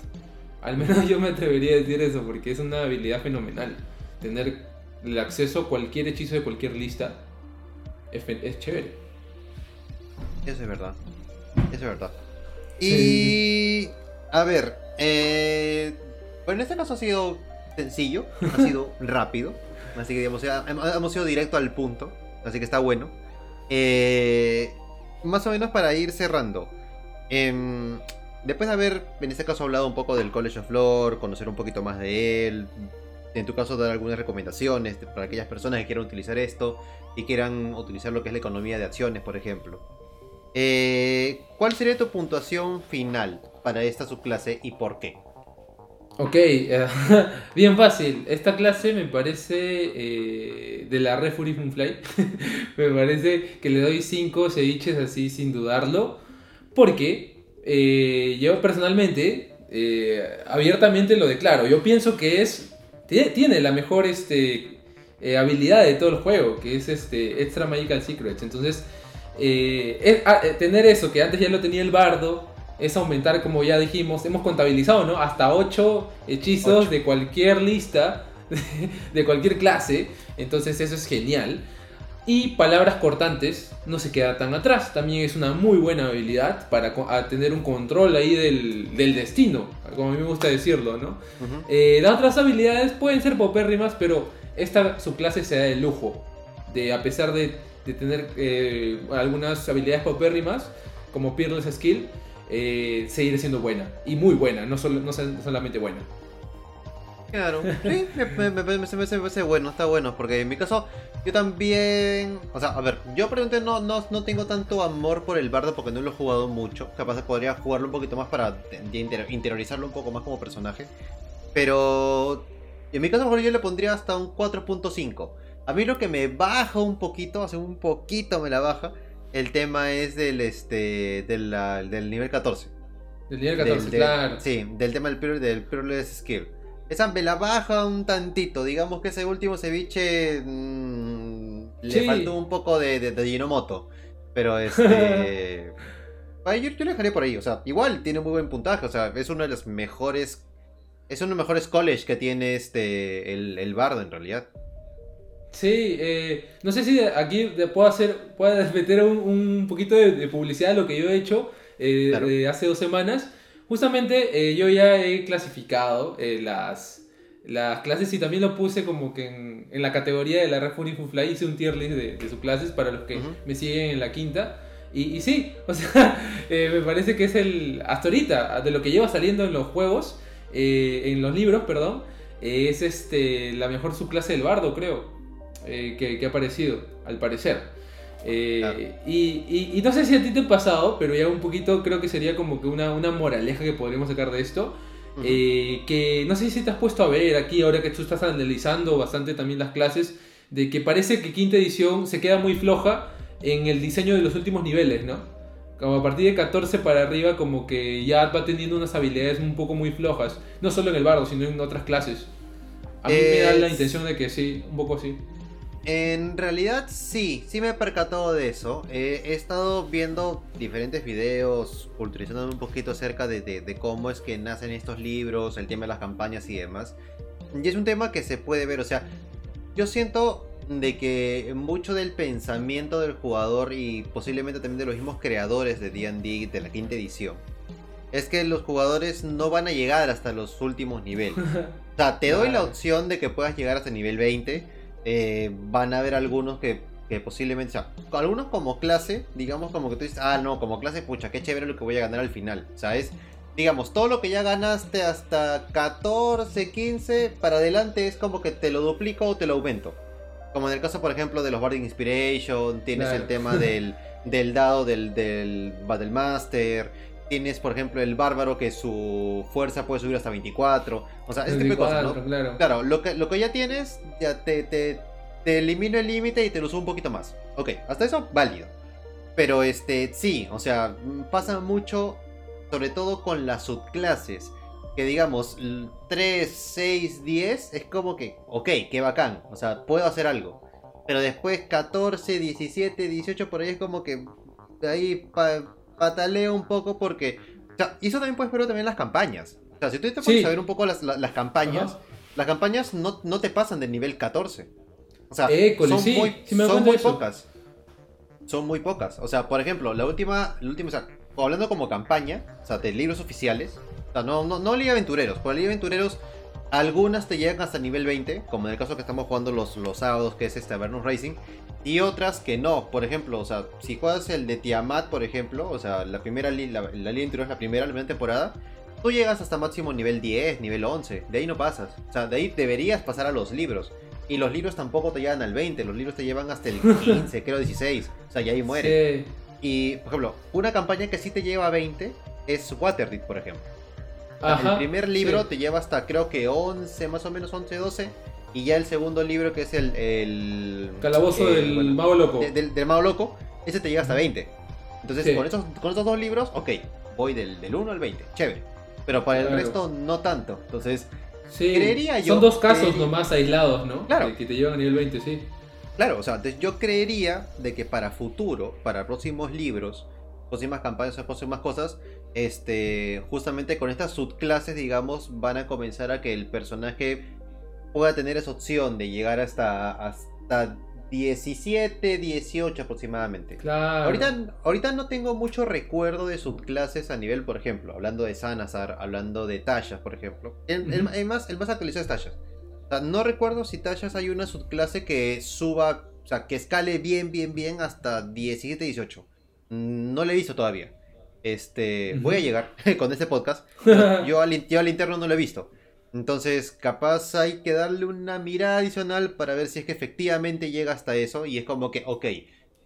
Al menos yo me atrevería a decir eso, porque es una habilidad fenomenal. Tener el acceso a cualquier hechizo de cualquier lista es, chévere. Eso es verdad. Eso es verdad. Y. A ver. Eh, bueno, en este caso ha sido sencillo, ha sido rápido. Así que digamos, hemos ido directo al punto. Así que está bueno. Eh, más o menos para ir cerrando. Em, después de haber, en este caso, hablado un poco del College of Lore, conocer un poquito más de él, en tu caso dar algunas recomendaciones para aquellas personas que quieran utilizar esto y quieran utilizar lo que es la economía de acciones, por ejemplo. Eh, ¿Cuál sería tu puntuación final para esta subclase y por qué? Ok, bien fácil. Esta clase me parece eh, de la Refury Fly. me parece que le doy 5 ceviches así sin dudarlo. Porque eh, yo personalmente, abiertamente lo declaro. Yo pienso que es tiene la mejor este, eh, habilidad de todo el juego, que es este Extra Magical Secrets. Entonces, eh, ah, eh, tener eso, que antes ya lo tenía el bardo, es aumentar, como ya dijimos, hemos contabilizado, ¿no? Hasta 8 hechizos de cualquier lista, de cualquier clase. Entonces, eso es genial. Y palabras cortantes no se queda tan atrás. También es una muy buena habilidad para tener un control ahí del, destino, como a mí me gusta decirlo, ¿no? Eh, las otras habilidades pueden ser popérrimas, pero esta subclase se da el lujo de, a pesar de, tener eh, algunas habilidades popérrimas, como Peerless Skill, eh, seguir siendo buena. Y muy buena, no, solo, no solamente buena. Claro, sí, me, parece bueno, está bueno, porque en mi caso yo también, o sea, a ver, yo probablemente no, no, no tengo tanto amor por el bardo porque no lo he jugado mucho, capaz podría jugarlo un poquito más para interiorizarlo un poco más como personaje, pero en mi caso mejor yo le pondría hasta un 4.5. A mí lo que me baja un poquito, hace un poquito me la baja, el tema es del, este, del, del nivel 14. Del nivel 14, claro. sí, del tema del, del Peerless Skill. Esa me la baja un tantito. Digamos que ese último ceviche mm, le faltó un poco de, de, de Pero este. yo, yo le dejaré por ahí. O sea, igual tiene muy buen puntaje. O sea, es uno de los mejores. Es uno de los mejores college que tiene este. El, bardo en realidad. Sí, eh, no sé si aquí puedo hacer. Puedo meter un, poquito de, publicidad de lo que yo he hecho eh, hace dos semanas. Justamente eh, yo ya he clasificado las, las clases y también lo puse como que en, en la categoría de la Red Fly hice un tier list de, de sus clases para los que me siguen en la quinta. Y, y sí, o sea, me parece que es el, hasta ahorita, de lo que lleva saliendo en los juegos, en los libros, perdón, es este, la mejor subclase del bardo, creo, que, que ha aparecido, al parecer. Eh, y, no sé si a ti te ha pasado, pero ya un poquito creo que sería como que una, una moraleja que podríamos sacar de esto. Eh, que no sé si te has puesto a ver aquí, ahora que tú estás analizando bastante también las clases, de que parece que quinta edición se queda muy floja en el diseño de los últimos niveles, ¿no? Como a partir de 14 para arriba, como que ya va teniendo unas habilidades un poco muy flojas, no solo en el bardo, sino en otras clases. A mí me da la intención de que sí, un poco así. En realidad sí, sí me he percatado de eso. he estado viendo diferentes videos, culturizándome un poquito acerca de, cómo es que nacen estos libros, el tema de las campañas y demás. Y es un tema que se puede ver, o sea, yo siento de que mucho del pensamiento del jugador y posiblemente también de los mismos creadores de D&D de la quinta edición es que los jugadores no van a llegar hasta los últimos niveles. O sea, te doy la opción de que puedas llegar hasta nivel 20 eh, van a haber algunos que, que posiblemente, o sea, algunos como clase, digamos como que tú dices, ah, no, como clase, pucha, qué chévere lo que voy a ganar al final. O sea, es, digamos, todo lo que ya ganaste hasta 14, 15, para adelante es como que te lo duplico o te lo aumento. Como en el caso, por ejemplo, de los Barding Inspiration, tienes Claro. el tema del, del dado del, del Battle Master, tienes, por ejemplo, el bárbaro que su fuerza puede subir hasta 24. O sea, ese tipo de cosas, ¿no? 24, claro. Claro, lo que, lo que ya tienes, ya te, te, te elimino el límite y te lo subo un poquito más. Ok, hasta eso, válido. Pero este, sí, o sea, mm, pasa mucho, sobre todo con las subclases. Que digamos, l- 3, 6, 10 es como que, ok, qué bacán. O sea, puedo hacer algo. Pero después 14, 17, 18, por ahí es como que de ahí pa- pataleo un poco porque... O sea, y eso también puedes verlo también las campañas. O sea, si tú te pones Sí. a ver un poco las, la- las campañas, Ajá. las campañas no, no te pasan del nivel 14. O sea, École, son, sí, muy, sí son muy pocas. Son muy pocas. O sea, por ejemplo, la última, la última, o sea, hablando como campaña, o sea, de libros oficiales, o sea, no, no, no Liga Aventureros, por Liga Aventureros, algunas te llegan hasta nivel 20, como en el caso que estamos jugando los, los sábados, que es este Avernus Racing, y otras que no. Por ejemplo, o sea, si juegas el de Tiamat, por ejemplo, o sea, la primera la, la Liga Aventureros, la primera, la primera temporada, tú llegas hasta máximo nivel 10, nivel 11, de ahí no pasas. O sea, de ahí deberías pasar a los libros. Y los libros tampoco te llevan al 20, los libros te llevan hasta el 15, creo 16. O sea, y ahí muere. Sí. Y, por ejemplo, una campaña que sí te lleva a 20 es Waterdeep, por ejemplo. Ajá, el primer libro sí. te lleva hasta creo que 11, más o menos 11, 12. Y ya el segundo libro, que es el. el Calabozo eh, del bueno, Mago Loco. de- del, del Mago Loco, ese te llega hasta 20. Entonces, Sí. con, esos, con esos dos libros, ok, voy del, del 1 al 20, chévere. Pero para el resto, no tanto. Entonces, Sí. creería yo Son dos casos que- nomás aislados, ¿no? Claro. Que, que te llevan a nivel 20, sí. Claro, o sea, yo creería de que para futuro, para próximos libros, próximas campañas, próximas cosas, este, justamente con estas subclases, digamos, van a comenzar a que el personaje pueda tener esa opción de llegar hasta, hasta 17, 18 aproximadamente. Claro. Ahorita, ahorita no tengo mucho recuerdo de subclases a nivel, por ejemplo, hablando de Sanazar, hablando de Tashas, por ejemplo. El, el- el más, el más actualizado es. O sea, no recuerdo si Tashas hay una subclase que suba, o sea, que escale bien, bien, bien hasta 17, 18. Mm, No le he visto todavía. Este, voy a llegar con este podcast. yo, al, yo al interno no lo he visto. Entonces, capaz hay que darle una mirada adicional para ver si es que efectivamente llega hasta eso. Y es como que, ok,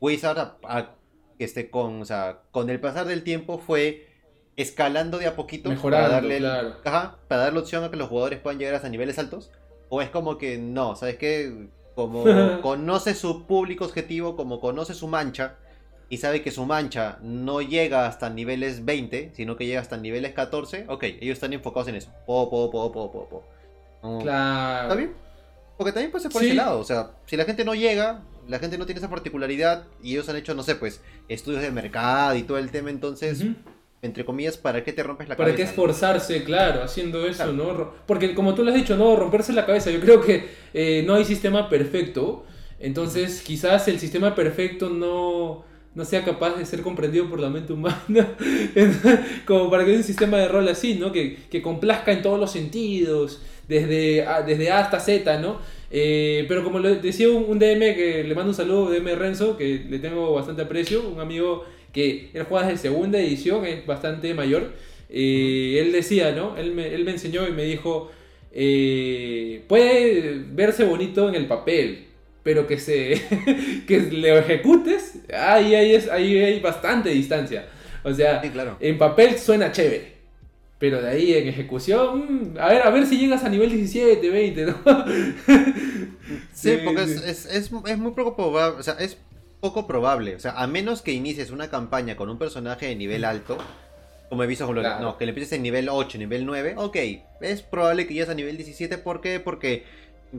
Wizard a- a- este, con, o sea, con el pasar del tiempo fue escalando de a poquito Mejorando, para darle claro. ajá, para darle opción a que los jugadores puedan llegar hasta niveles altos. O es como que no, ¿sabes qué? Como conoce su público objetivo, como conoce su mancha, y sabe que su mancha no llega hasta niveles 20, sino que llega hasta niveles 14, ok, ellos están enfocados en eso. Po, po, po, po, po, po. Claro. ¿Está bien? Porque también puede ser por Sí. ese lado, o sea, si la gente no llega, la gente no tiene esa particularidad, y ellos han hecho, no sé, pues, estudios de mercado y todo el tema, entonces, entre comillas, ¿para qué te rompes la ¿Para qué cabeza? esforzarse, claro, haciendo eso, Claro. no? Porque como tú lo has dicho, no, romperse la cabeza. Yo creo que eh, no hay sistema perfecto. Entonces, quizás el sistema perfecto no, no sea capaz de ser comprendido por la mente humana. como para que haya un sistema de rol así, ¿no? Que, que complazca en todos los sentidos, desde A, desde hasta Z, ¿no? Eh, pero como lo decía un, un DM que le mando un saludo, DM Renzo, que le tengo bastante aprecio, un amigo que él juega desde segunda edición, es bastante mayor. Eh, él decía, ¿no? Él me, él me enseñó y me dijo, eh, puede verse bonito en el papel, pero que se que lo ejecutes, ahí, ahí, es, ahí hay bastante distancia. O sea, Sí, claro. en papel suena chévere. Pero de ahí en ejecución, mm, a ver, a ver si llegas a nivel 17, 20, ¿no? Sí, porque. Es, es, es, es muy poco probable, o sea, es poco probable, o sea, a menos que inicies una campaña con un personaje de nivel alto, como he visto, con lo- Claro. no, que le empieces en nivel 8, nivel 9, ok, es probable que llegues a nivel 17, ¿por qué? Porque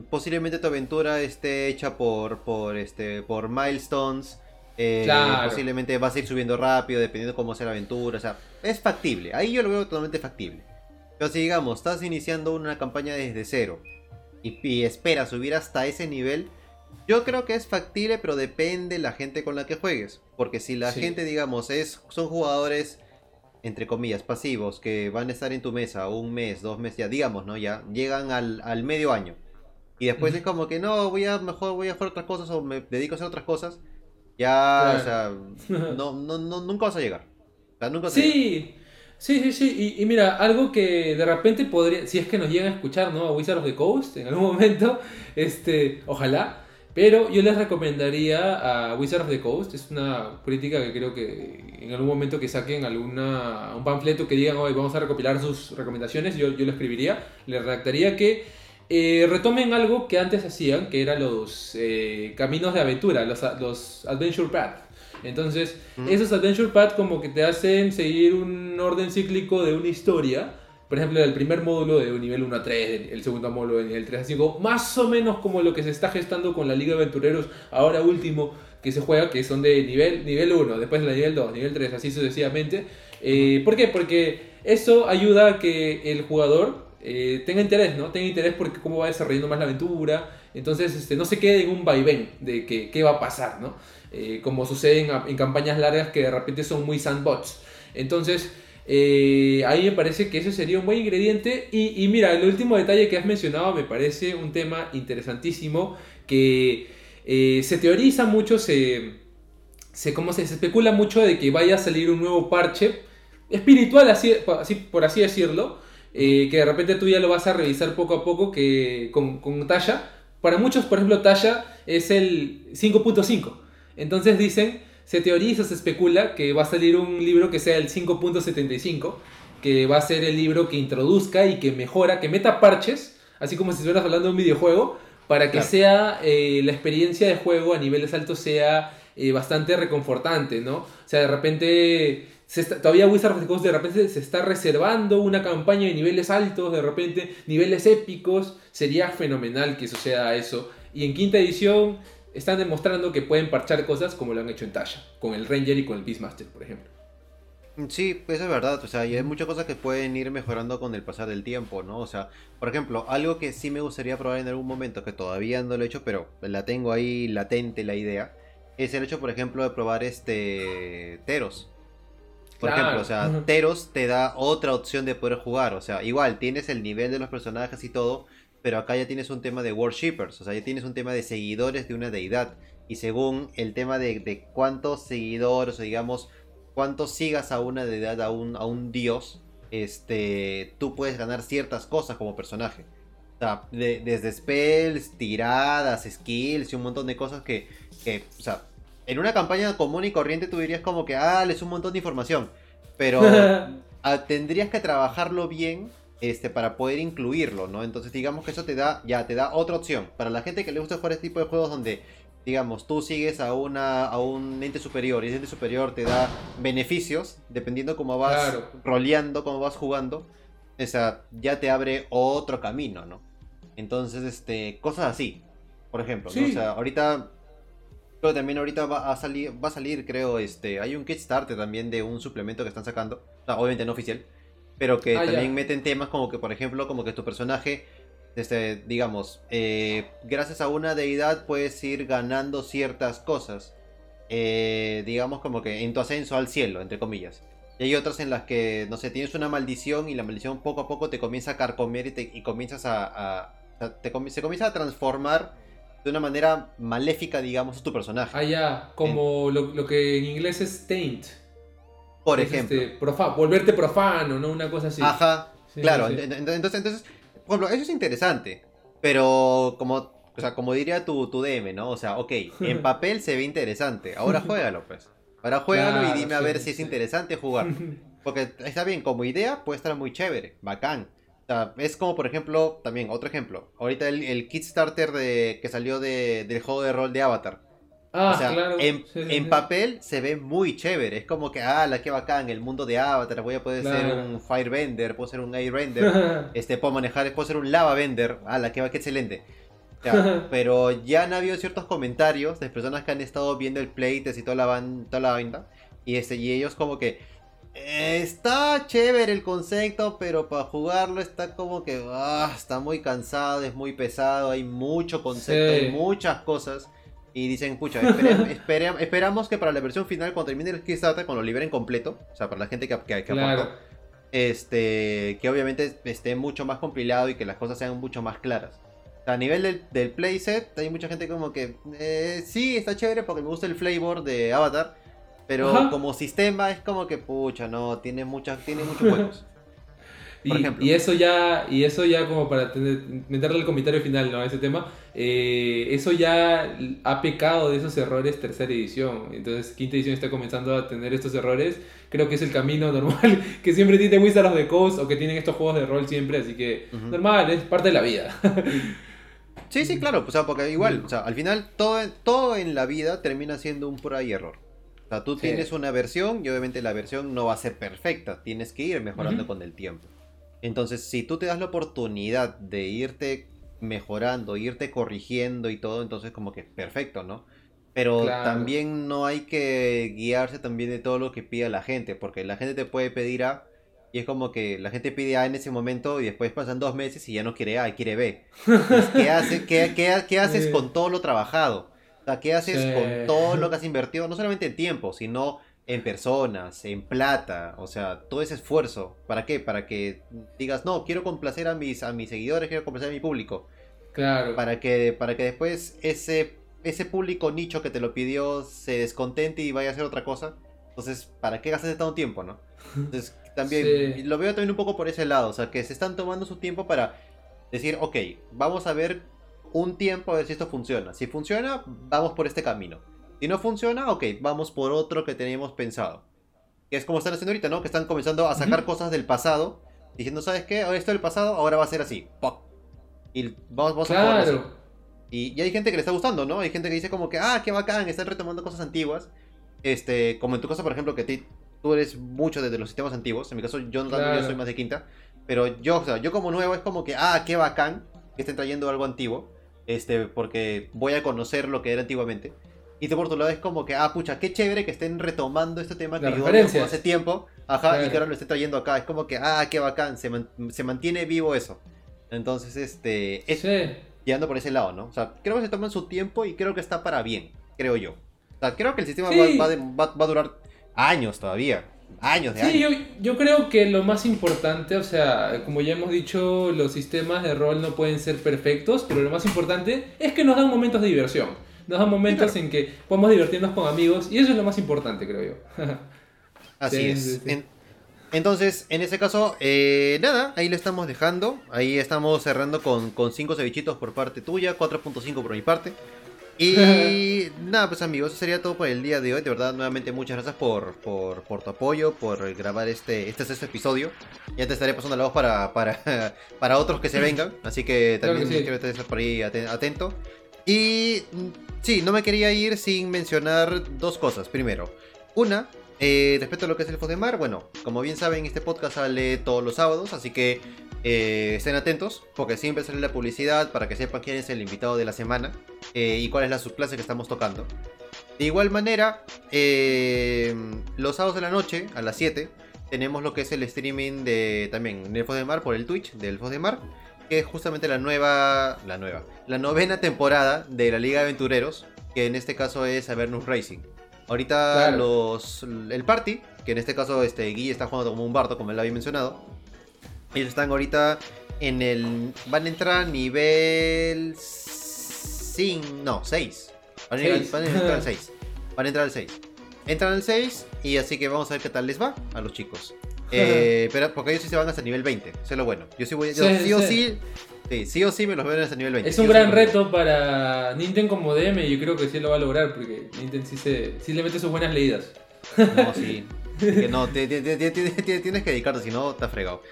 posiblemente tu aventura esté hecha por, por, este, por milestones, eh, Claro. posiblemente vas a ir subiendo rápido, dependiendo cómo sea la aventura, o sea, es factible, ahí yo lo veo totalmente factible. Pero si digamos, estás iniciando una campaña desde cero, y, y espera subir hasta ese nivel, yo creo que es factible, pero depende la gente con la que juegues. Porque si la Sí. gente, digamos, es son jugadores, entre comillas, pasivos, que van a estar en tu mesa un mes, dos meses, ya digamos, ¿no? Ya llegan al, al medio año. Y después es como que no, voy a mejor voy a hacer otras cosas o me dedico a hacer otras cosas, ya, o sea, no, no, no, nunca vas a llegar. O sea, nunca sí, sí, sí, sí, y, mira, algo que de repente podría, si es que nos llegan a escuchar, ¿no? A Wizard of the Coast en algún momento, este, ojalá. Pero yo les recomendaría a Wizard of the Coast, es una crítica que creo que en algún momento que saquen alguna, un panfleto que digan, hoy vamos a recopilar sus recomendaciones, yo, yo lo escribiría, le redactaría que eh, retomen algo que antes hacían, que eran los eh, caminos de aventura, los, los Adventure Path. Entonces, esos Adventure Path como que te hacen seguir un orden cíclico de una historia. Por ejemplo, el primer módulo de nivel 1 a 3, el segundo módulo de nivel 3 a 5, más o menos como lo que se está gestando con la Liga de Aventureros ahora último que se juega, que son de nivel, nivel 1, después la nivel 2, nivel 3, así sucesivamente. Eh, ¿Por qué? Porque eso ayuda a que el jugador eh, tenga interés, ¿no? Tenga interés porque cómo va desarrollando más la aventura. Entonces, este, no se quede en un vaivén de que, qué va a pasar, ¿no? Eh, como sucede en, campañas largas que de repente son muy sandbox. Entonces, eh, ahí me parece que ese sería un buen ingrediente. Y, mira, el último detalle que has mencionado me parece un tema interesantísimo que se teoriza mucho, se, se, ¿cómo se, especula mucho de que vaya a salir un nuevo parche espiritual, así, por así decirlo eh, que de repente tú ya lo vas a revisar poco a poco que, con, con Tasha. Para muchos, por ejemplo, Tasha es el 5.5. Entonces dicen, se teoriza, se especula que va a salir un libro que sea el 5.75, que va a ser el libro que introduzca y que mejora, que meta parches, así como si estuvieras hablando de un videojuego, para que sea eh, la experiencia de juego a niveles altos sea eh, bastante reconfortante, ¿no? O sea, de repente todavía Wizard of the Coast de repente se está reservando una campaña de niveles altos, de repente niveles épicos. Sería fenomenal que suceda eso. Y en quinta edición están demostrando que pueden parchar cosas como lo han hecho en Tasha, con el Ranger y con el Beastmaster, por ejemplo. Sí, eso es verdad, o sea, y hay muchas cosas que pueden ir mejorando con el pasar del tiempo, ¿no? O sea, por ejemplo, algo que sí me gustaría probar en algún momento, que todavía no lo he hecho, pero la tengo ahí latente la idea, es el hecho, por ejemplo, de probar este Teros. Por ejemplo, o sea, Teros te da otra opción de poder jugar. O sea, igual tienes el nivel de los personajes y todo, pero acá ya tienes un tema de worshippers. O sea, ya tienes un tema de seguidores de una deidad. Y según el tema de, cuántos seguidores, o digamos, cuántos sigas a una deidad, a un, a un dios, este, tú puedes ganar ciertas cosas como personaje. O sea, desde spells, tiradas, skills y un montón de cosas que, que o sea, en una campaña común y corriente tú dirías como que, ah, es un montón de información. Pero tendrías que trabajarlo bien este, para poder incluirlo, ¿no? Entonces digamos que eso te da, ya, te da otra opción. Para la gente que le gusta jugar este tipo de juegos donde, digamos, tú sigues a, una, a un ente superior y ese ente superior te da beneficios, dependiendo cómo vas roleando, cómo vas jugando, esa ya te abre otro camino, ¿no? Entonces, este, cosas así. Por ejemplo, ¿no? o sea, ahorita pero también ahorita va a salir, va a salir, creo, este, hay un Kickstarter también de un suplemento que están sacando, obviamente no oficial, pero que ah, también meten temas como que, por ejemplo, como que tu personaje, este, digamos, eh, gracias a una deidad puedes ir ganando ciertas cosas, eh, digamos como que en tu ascenso al cielo, entre comillas. Y hay otras en las que, no sé, tienes una maldición y la maldición poco a poco te comienza a carcomer y, te, y comienzas a, te, se comienza a transformar de una manera maléfica, digamos, tu personaje. Ah, ya, como lo, que en inglés es taint. Por ejemplo. Este, volverte profano, ¿no? Una cosa así. Ajá, claro. Entonces, entonces, por ejemplo, eso es interesante. Pero como, o sea, como diría tu, tu DM, ¿no? O sea, ok, en papel se ve interesante. Ahora juégalo, pues. Ahora juégalo y dime a ver si es interesante jugar. Porque está bien, como idea puede estar muy chévere, bacán es como, por ejemplo, también otro ejemplo. Ahorita el, el Kickstarter de, que salió de, del juego de rol de Avatar. Ah, claro. En, papel se ve muy chévere. Es como que, ah, la que bacán, el mundo de Avatar. Voy a poder ser un Firebender, puedo ser un Airbender. este, puedo manejar, puedo ser un Lavabender. Ah, la que va, qué excelente. pero ya han habido ciertos comentarios de personas que han estado viendo el playtest y toda la, toda la banda. Y, este, y ellos como que, Está chévere el concepto, pero para jugarlo está como que ah, está muy cansado, es muy pesado, hay mucho concepto, hay muchas cosas. Y dicen, pucha, esperamos que para la versión final, cuando termine el Kickstarter, cuando lo liberen completo, o sea, para la gente que, que, que este, que obviamente esté mucho más compilado y que las cosas sean mucho más claras. A nivel del, del playset, hay mucha gente como que eh, sí, está chévere porque me gusta el flavor de Avatar, pero Ajá. como sistema es como que pucha, no, tiene muchas, tiene muchos juegos. Por Y, ejemplo. y eso ya, y eso ya como para tener- meterle el comentario final ¿no? a ese tema, eh, eso ya ha pecado de esos errores tercera edición. Entonces quinta edición está comenzando a tener estos errores. Creo que es el camino normal que siempre tiene Wizards of the Coast o que tienen estos juegos de rol siempre, así que normal, es parte de la vida. Sí, sí, claro, o sea, porque igual, o sea, al final todo, todo en la vida termina siendo un prueba y error. O sea, tú Sí. tienes una versión y obviamente la versión no va a ser perfecta, tienes que ir mejorando con el tiempo. Entonces, si tú te das la oportunidad de irte mejorando, irte corrigiendo y todo, entonces como que perfecto, ¿no? Pero Claro. también no hay que guiarse también de todo lo que pida la gente, porque la gente te puede pedir A y es como que la gente pide A en ese momento y después pasan dos meses y ya no quiere A y quiere B. Entonces, ¿qué, hace, qué, qué- qué haces con todo lo trabajado? O sea, ¿qué haces Sí. con todo lo que has invertido? No solamente en tiempo, sino en personas, en plata, o sea, todo ese esfuerzo. ¿Para qué? Para que digas, no, quiero complacer a mis, a mis seguidores, quiero complacer a mi público. Claro. Para que, para que después ese, ese público nicho que te lo pidió se descontente y vaya a hacer otra cosa. Entonces, ¿para qué gastas tanto tiempo, no? Entonces, también Sí. lo veo también un poco por ese lado, o sea, que se están tomando su tiempo para decir, ok, vamos a ver un tiempo a ver si esto funciona. Si funciona, vamos por este camino. Si no funciona, ok, vamos por otro que teníamos pensado. Que es como están haciendo ahorita, ¿no? Que están comenzando a sacar Ujú. cosas del pasado, diciendo, ¿sabes qué? Ahora Esto del pasado ahora va a ser así. ¡Poc! Y vamos, vamos a jugarlo así. Claro. Y, y hay gente que le está gustando, ¿no? Hay gente que dice como que, ah, qué bacán, están retomando cosas antiguas. Este, como en tu caso, por ejemplo, que ti- tú eres mucho de los sistemas antiguos. En mi caso, yo no tanto, yo Claro. soy más de quinta. Pero yo, o sea, yo como nuevo es como que, ah, qué bacán que estén trayendo algo antiguo. Este, porque voy a conocer lo que era antiguamente. Y tú por tu lado es como que, ah, pucha, qué chévere que estén retomando este tema que yo hace tiempo. Ajá, y que ahora lo esté trayendo acá. Es como que, ah, qué bacán, se, man- se mantiene vivo eso. Entonces, este, es, Sí. Llegando por ese lado, ¿no? O sea, creo que se toman su tiempo y creo que está para bien, creo yo. O sea, creo que el sistema Sí. va, va de- va- va a durar años todavía. Años de Sí, años. yo, yo creo que lo más importante, o sea, como ya hemos dicho, los sistemas de rol no pueden ser perfectos, pero lo más importante es que nos dan momentos de diversión. Nos dan momentos en que podemos divertirnos con amigos y eso es lo más importante, creo yo. Así Sí, es. sí, sí. En- entonces, en ese caso, eh, nada, ahí lo estamos dejando. Ahí estamos cerrando con, con 5 cevichitos por parte tuya, 4.5 por mi parte. Y nada, pues amigos, eso sería todo por el día de hoy. De verdad, nuevamente muchas gracias por, por, por tu apoyo, por grabar este, este sexto episodio. Ya te estaré pasando la voz para, para, para otros que se vengan. Así que Claro también que sí. quiero estar por ahí aten- atento. Y mm, sí, no me quería ir sin mencionar dos cosas. Primero, una, eh, respecto a lo que es el de Mar, bueno, como bien saben, este podcast sale todos los sábados, así que eh, estén atentos, porque siempre sale la publicidad para que sepan quién es el invitado de la semana eh, y cuál es la subclase que estamos tocando. De igual manera, eh, los sábados de la noche, a las 7, tenemos lo que es el streaming de también Elfos de Mar por el Twitch de Elfos de Mar, que es justamente la nueva, la nueva, la novena temporada de la Liga de Aventureros, que en este caso es Avernus Racing. Ahorita Claro. los el party, que en este caso este Guille está jugando como un bardo, como él había mencionado. Ellos están ahorita en el van a entrar a nivel 5, no, 6. Van a, Seis. van a entrar al 6. Van a entrar al 6. Entran al 6 y así que vamos a ver qué tal les va a los chicos. Eh, pero porque ellos sí se van hasta nivel 20, eso es lo bueno. Yo sí voy yo Sí, sí, o sí. sí, o sí me los veo hasta nivel 20. Es un sí gran reto para Nintendo como DM y yo creo que sí lo va a lograr porque Nintendo sí, se, sí le mete sus buenas leídas. No, sí. Que no, tienes que dedicarte, si no, está fregado.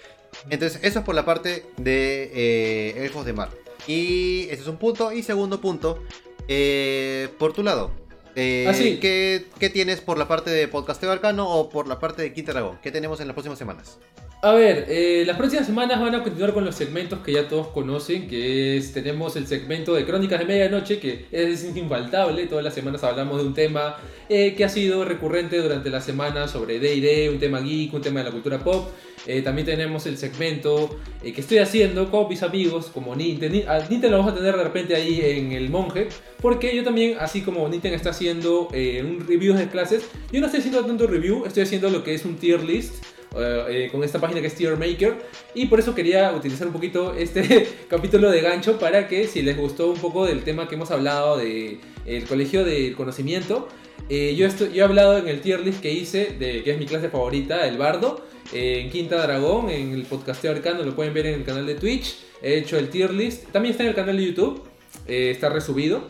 Entonces, eso es por la parte de eh, Elfos de Mar. Y ese es un punto. Y segundo punto, eh, por tu lado. eh, Ah, sí. ¿qué, qué tienes por la parte de Podcasteo Arcano o por la parte de Quinta Dragón? ¿Qué tenemos en las próximas semanas? A ver, eh, las próximas semanas van a continuar con los segmentos que ya todos conocen, que es, tenemos el segmento de Crónicas de Medianoche, que es infaltable, todas las semanas hablamos de un tema eh, que ha sido recurrente durante la semana sobre D&D, un tema geek, un tema de la cultura pop. Eh, también tenemos el segmento eh, que estoy haciendo con mis amigos, como Nintendo. Nintendo lo vamos a tener de repente ahí en el monje, porque yo también, así como Nintendo está haciendo eh, un review de clases, yo no estoy haciendo tanto review, estoy haciendo lo que es un tier list con esta página que es Tier Maker. Y por eso quería utilizar un poquito este capítulo de gancho para que si les gustó un poco del tema que hemos hablado de colegio del conocimiento, yo, yo he hablado en el tier list que hice, de, que es mi clase favorita, el bardo, en Quinta Dragón, en el podcasteo arcano, lo pueden ver en el canal de Twitch. He hecho el tier list, también está en el canal de YouTube, está resubido.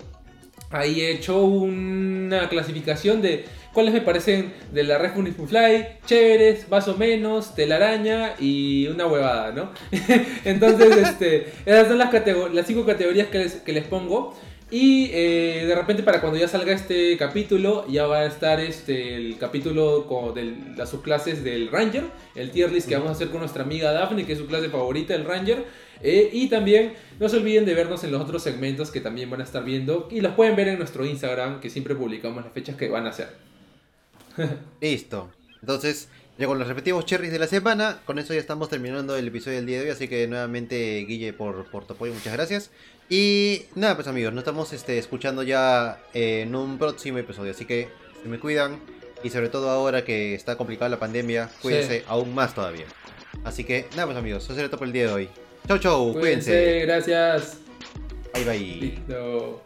Ahí he hecho una clasificación de cuáles me parecen de la Red Fly, chéveres, más o menos, telaraña y una huevada, ¿no? Entonces, este, son las, las cinco categorías que les pongo. Y eh, de repente para cuando ya salga este capítulo, ya va a estar este, el capítulo de las subclases del Ranger, el tier list que vamos a hacer con nuestra amiga Daphne, que es su clase favorita, el Ranger. Eh, y también no se olviden de vernos en los otros segmentos que también van a estar viendo. Y los pueden ver en nuestro Instagram, que siempre publicamos las fechas que van a hacer. Listo. Entonces, ya con los respectivos cherries de la semana, con eso ya estamos terminando el episodio del día de hoy. Así que nuevamente, Guille, por, por tu apoyo, muchas gracias. Y nada, pues amigos, nos estamos este, escuchando ya en un próximo episodio. Así que se me cuidan. Y sobre todo ahora que está complicada la pandemia, cuídense aún más todavía. Así que nada, pues amigos, eso será todo por el día de hoy. Chau, chau, cuídense. cuídense. Gracias. Bye, bye. Listo.